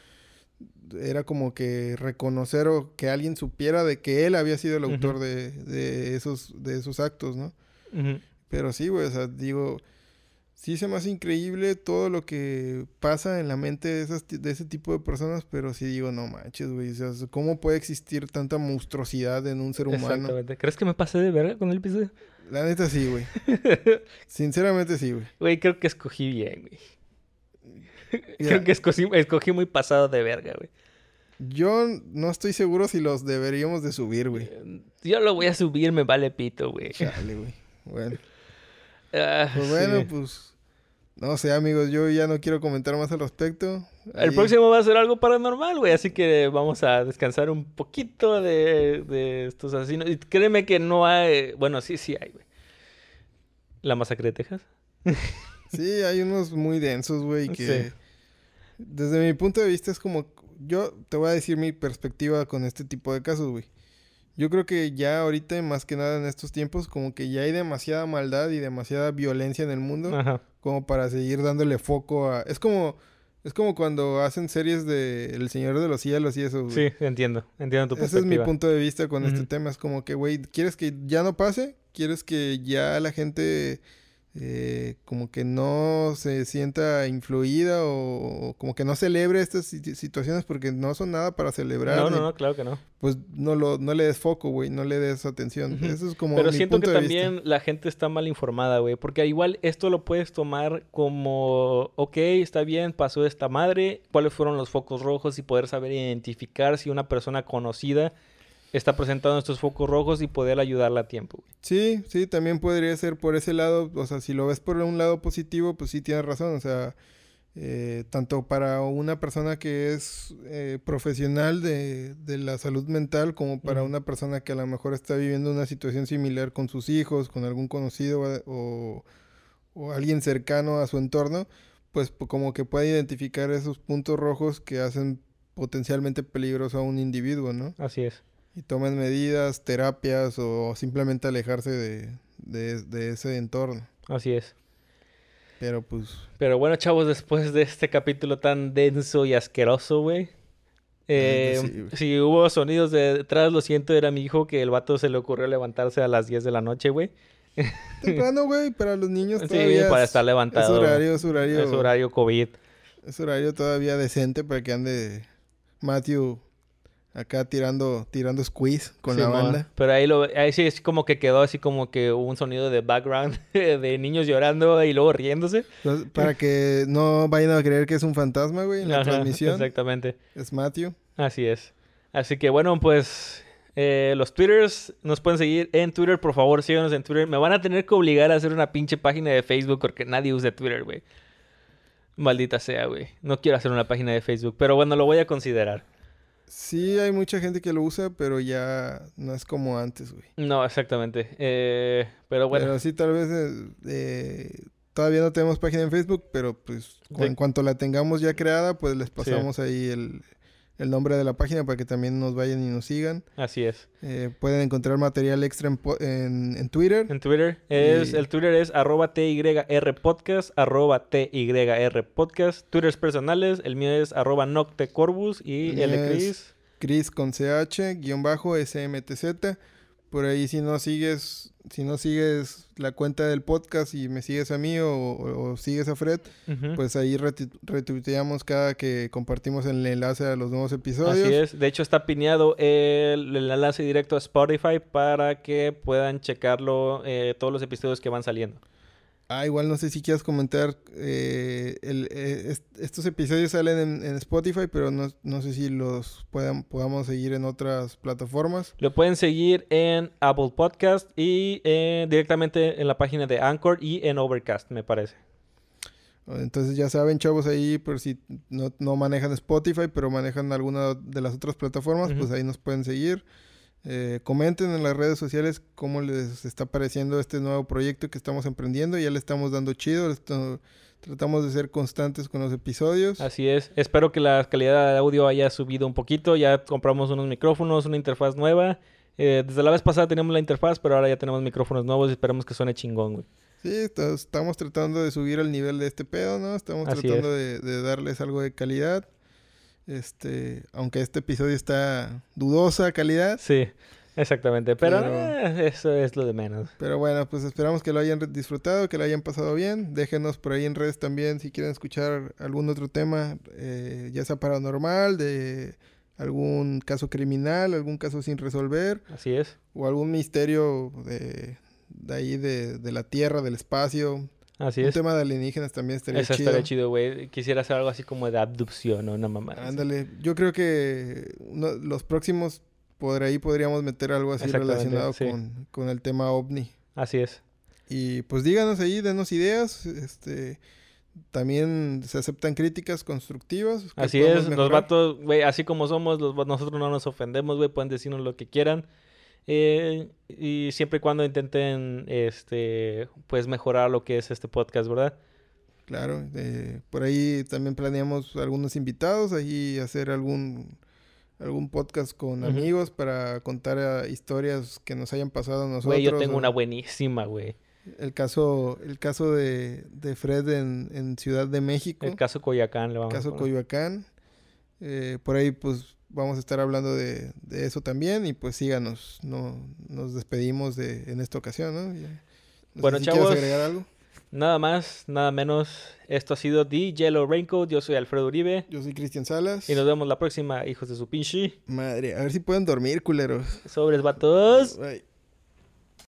Era como que reconocer o que alguien supiera de que él había sido el autor de, de esos, de esos actos, ¿no? Pero sí, güey, o sea, digo, sí se me hace increíble todo lo que pasa en la mente de, esas, ti- de ese tipo de personas, pero sí digo, no manches, güey, o sea, ¿cómo puede existir tanta monstruosidad en un ser humano? Exactamente. ¿Crees que me pasé de verga con el episodio? La neta sí, güey. Sinceramente sí, güey. Güey, creo que escogí bien, güey. Mira, Creo que escogí, escogí muy pasado de verga, güey. Yo no estoy seguro si los deberíamos de subir, güey. Yo lo voy a subir, me vale pito, güey. Chale, güey. Bueno, Ah, pues bueno, sí. pues no sé, amigos, yo ya no quiero comentar más al respecto. El próximo va a ser algo paranormal, güey. Así que vamos a descansar un poquito de, de estos asesinos. Y créeme que no hay. Bueno, sí, sí hay, güey. La masacre de Texas. Sí, hay unos muy densos, güey, que Sí. Desde mi punto de vista es como yo te voy a decir mi perspectiva con este tipo de casos, güey. Yo creo que ya ahorita, más que nada en estos tiempos, como que ya hay demasiada maldad y demasiada violencia en el mundo. Ajá. como para seguir dándole foco a... Es como... Es como cuando hacen series de El Señor de los Cielos y eso, güey. Sí, entiendo. Entiendo tu Ese es mi perspectiva. punto de vista con este tema. Es como que, güey, ¿quieres que ya no pase? ¿Quieres que ya la gente eh, como que no se sienta influida o, o como que no celebre estas si- situaciones porque no son nada para celebrar? No, no, no, claro que no. Pues no, lo, no le des foco, güey, no le des atención. Eso es como Pero mi siento que vista. también la gente está mal informada, güey. Porque igual esto lo puedes tomar como, ok, está bien, pasó esta madre, cuáles fueron los focos rojos y poder saber identificar si una persona conocida está presentando estos focos rojos y poder ayudarla a tiempo. güey. Sí, sí, también podría ser por ese lado, o sea, si lo ves por un lado positivo, pues sí tienes razón, o sea, eh, tanto para una persona que es eh, profesional de, de la salud mental como para una persona que a lo mejor está viviendo una situación similar con sus hijos, con algún conocido eh, o, o alguien cercano a su entorno, pues po- como que puede identificar esos puntos rojos que hacen potencialmente peligroso a un individuo, ¿no? Así es. Y tomen medidas, terapias o simplemente alejarse de, de- de ese entorno. Así es. Pero pues, Pero bueno, chavos, después de este capítulo tan denso y asqueroso, güey. eh, sí, si hubo sonidos de detrás, lo siento, era mi hijo que el vato se le ocurrió levantarse a las 10 de la noche, güey. Temprano, güey, para los niños Sí, todavía para es- estar levantado. Es horario, es horario. Es horario COVID. Es horario todavía decente para que ande Matthew acá tirando, tirando squeeze con la banda. Pero ahí, lo, ahí sí es como que quedó así como que un sonido de background de niños llorando y luego riéndose. Entonces, para que no vayan a creer que es un fantasma, güey, en la Ajá, transmisión. Exactamente. Es Matthew. Así es. Así que bueno, pues eh, los Twitters nos pueden seguir en Twitter, por favor, síganos en Twitter. Me van a tener que obligar a hacer una pinche página de Facebook porque nadie usa Twitter, güey. Maldita sea, güey. No quiero hacer una página de Facebook, pero bueno, lo voy a considerar. Sí, hay mucha gente que lo usa, pero ya no es como antes, güey. No, exactamente. Eh, pero bueno, Pero sí, tal vez eh, eh, todavía no tenemos página en Facebook, pero pues cu- Sí. en cuanto la tengamos ya creada, pues les pasamos ahí el, el nombre de la página para que también nos vayan y nos sigan. así es. Eh, pueden encontrar material extra en, en, en Twitter. En Twitter es Y- el Twitter es arroba TYR podcast, arroba TYR podcast. Twitters personales, el mío es arroba Noctecorbus y El de Chris. Chris con CH, guion bajo, SMTZ. Por ahí si no sigues, si no sigues la cuenta del podcast y me sigues a mí o, o- o sigues a Fred, pues ahí retuiteamos cada que compartimos el enlace a los nuevos episodios. Así es. De hecho, está pineado el, el enlace directo a Spotify para que puedan checarlo eh, todos los episodios que van saliendo. Ah, igual no sé si quieras comentar, eh, el- eh, est- estos episodios salen en, en Spotify, pero no, no sé si los puedan, podamos seguir en otras plataformas. Lo pueden seguir en Apple Podcast y eh, directamente en la página de Anchor y en Overcast, me parece. Entonces ya saben, chavos, ahí por si no, no manejan Spotify, pero manejan alguna de las otras plataformas, pues ahí nos pueden seguir. Eh, comenten en las redes sociales cómo les está pareciendo este nuevo proyecto que estamos emprendiendo. Ya le estamos dando chido, tratamos de ser constantes con los episodios. Así es. Espero que la calidad de audio haya subido un poquito. Ya compramos unos micrófonos, una interfaz nueva. Eh, desde la vez pasada teníamos la interfaz, pero ahora ya tenemos micrófonos nuevos y esperemos que suene chingón, güey. Sí, estamos tratando de subir el nivel de este pedo, ¿no? Estamos Así tratando de, de darles algo de calidad. Este, aunque este episodio está dudosa calidad. Sí, exactamente. Pero, Pero- eh, eso es lo de menos. Pero bueno, pues esperamos que lo hayan disfrutado, que lo hayan pasado bien. Déjenos por ahí en redes también si quieren escuchar algún otro tema, eh, ya sea paranormal, de algún caso criminal, algún caso sin resolver, Así es. o algún misterio de, de ahí de, de la Tierra, del espacio. Así Un es. tema de alienígenas también estaría Eso chido. estaría chido, güey. Quisiera hacer algo así como de abducción o una mamá. Ándale, yo creo que uno- los próximos por ahí podríamos meter algo así relacionado sí. con, con el tema ovni. Así es. Y pues díganos ahí, denos ideas. Este, también se aceptan críticas constructivas. Así es. Los vatos, güey, así como somos, los, nosotros no nos ofendemos, güey. Pueden decirnos lo que quieran. Eh, y siempre y cuando intenten, este, pues mejorar lo que es este podcast, ¿verdad? Claro, eh, por ahí también planeamos algunos invitados, ahí hacer algún algún podcast con amigos para contar eh, historias que nos hayan pasado a nosotros. Güey, yo tengo o una buenísima, güey. El caso, el caso de, de Fred en, en Ciudad de México. El caso Coyacán le vamos a caso poner. Coyoacán. Eh, por ahí pues vamos a estar hablando de, de eso también y pues síganos, no, nos despedimos de, en esta ocasión, ¿no? Ya. No Bueno, si quieres chavos, agregar algo. Nada más, nada menos. Esto ha sido The Yellow Raincoat. Yo soy Alfredo Uribe. Yo soy Cristian Salas. Y nos vemos la próxima, hijos de su pinche. Madre, a ver si pueden dormir, culeros. Sobres vatos. Bye.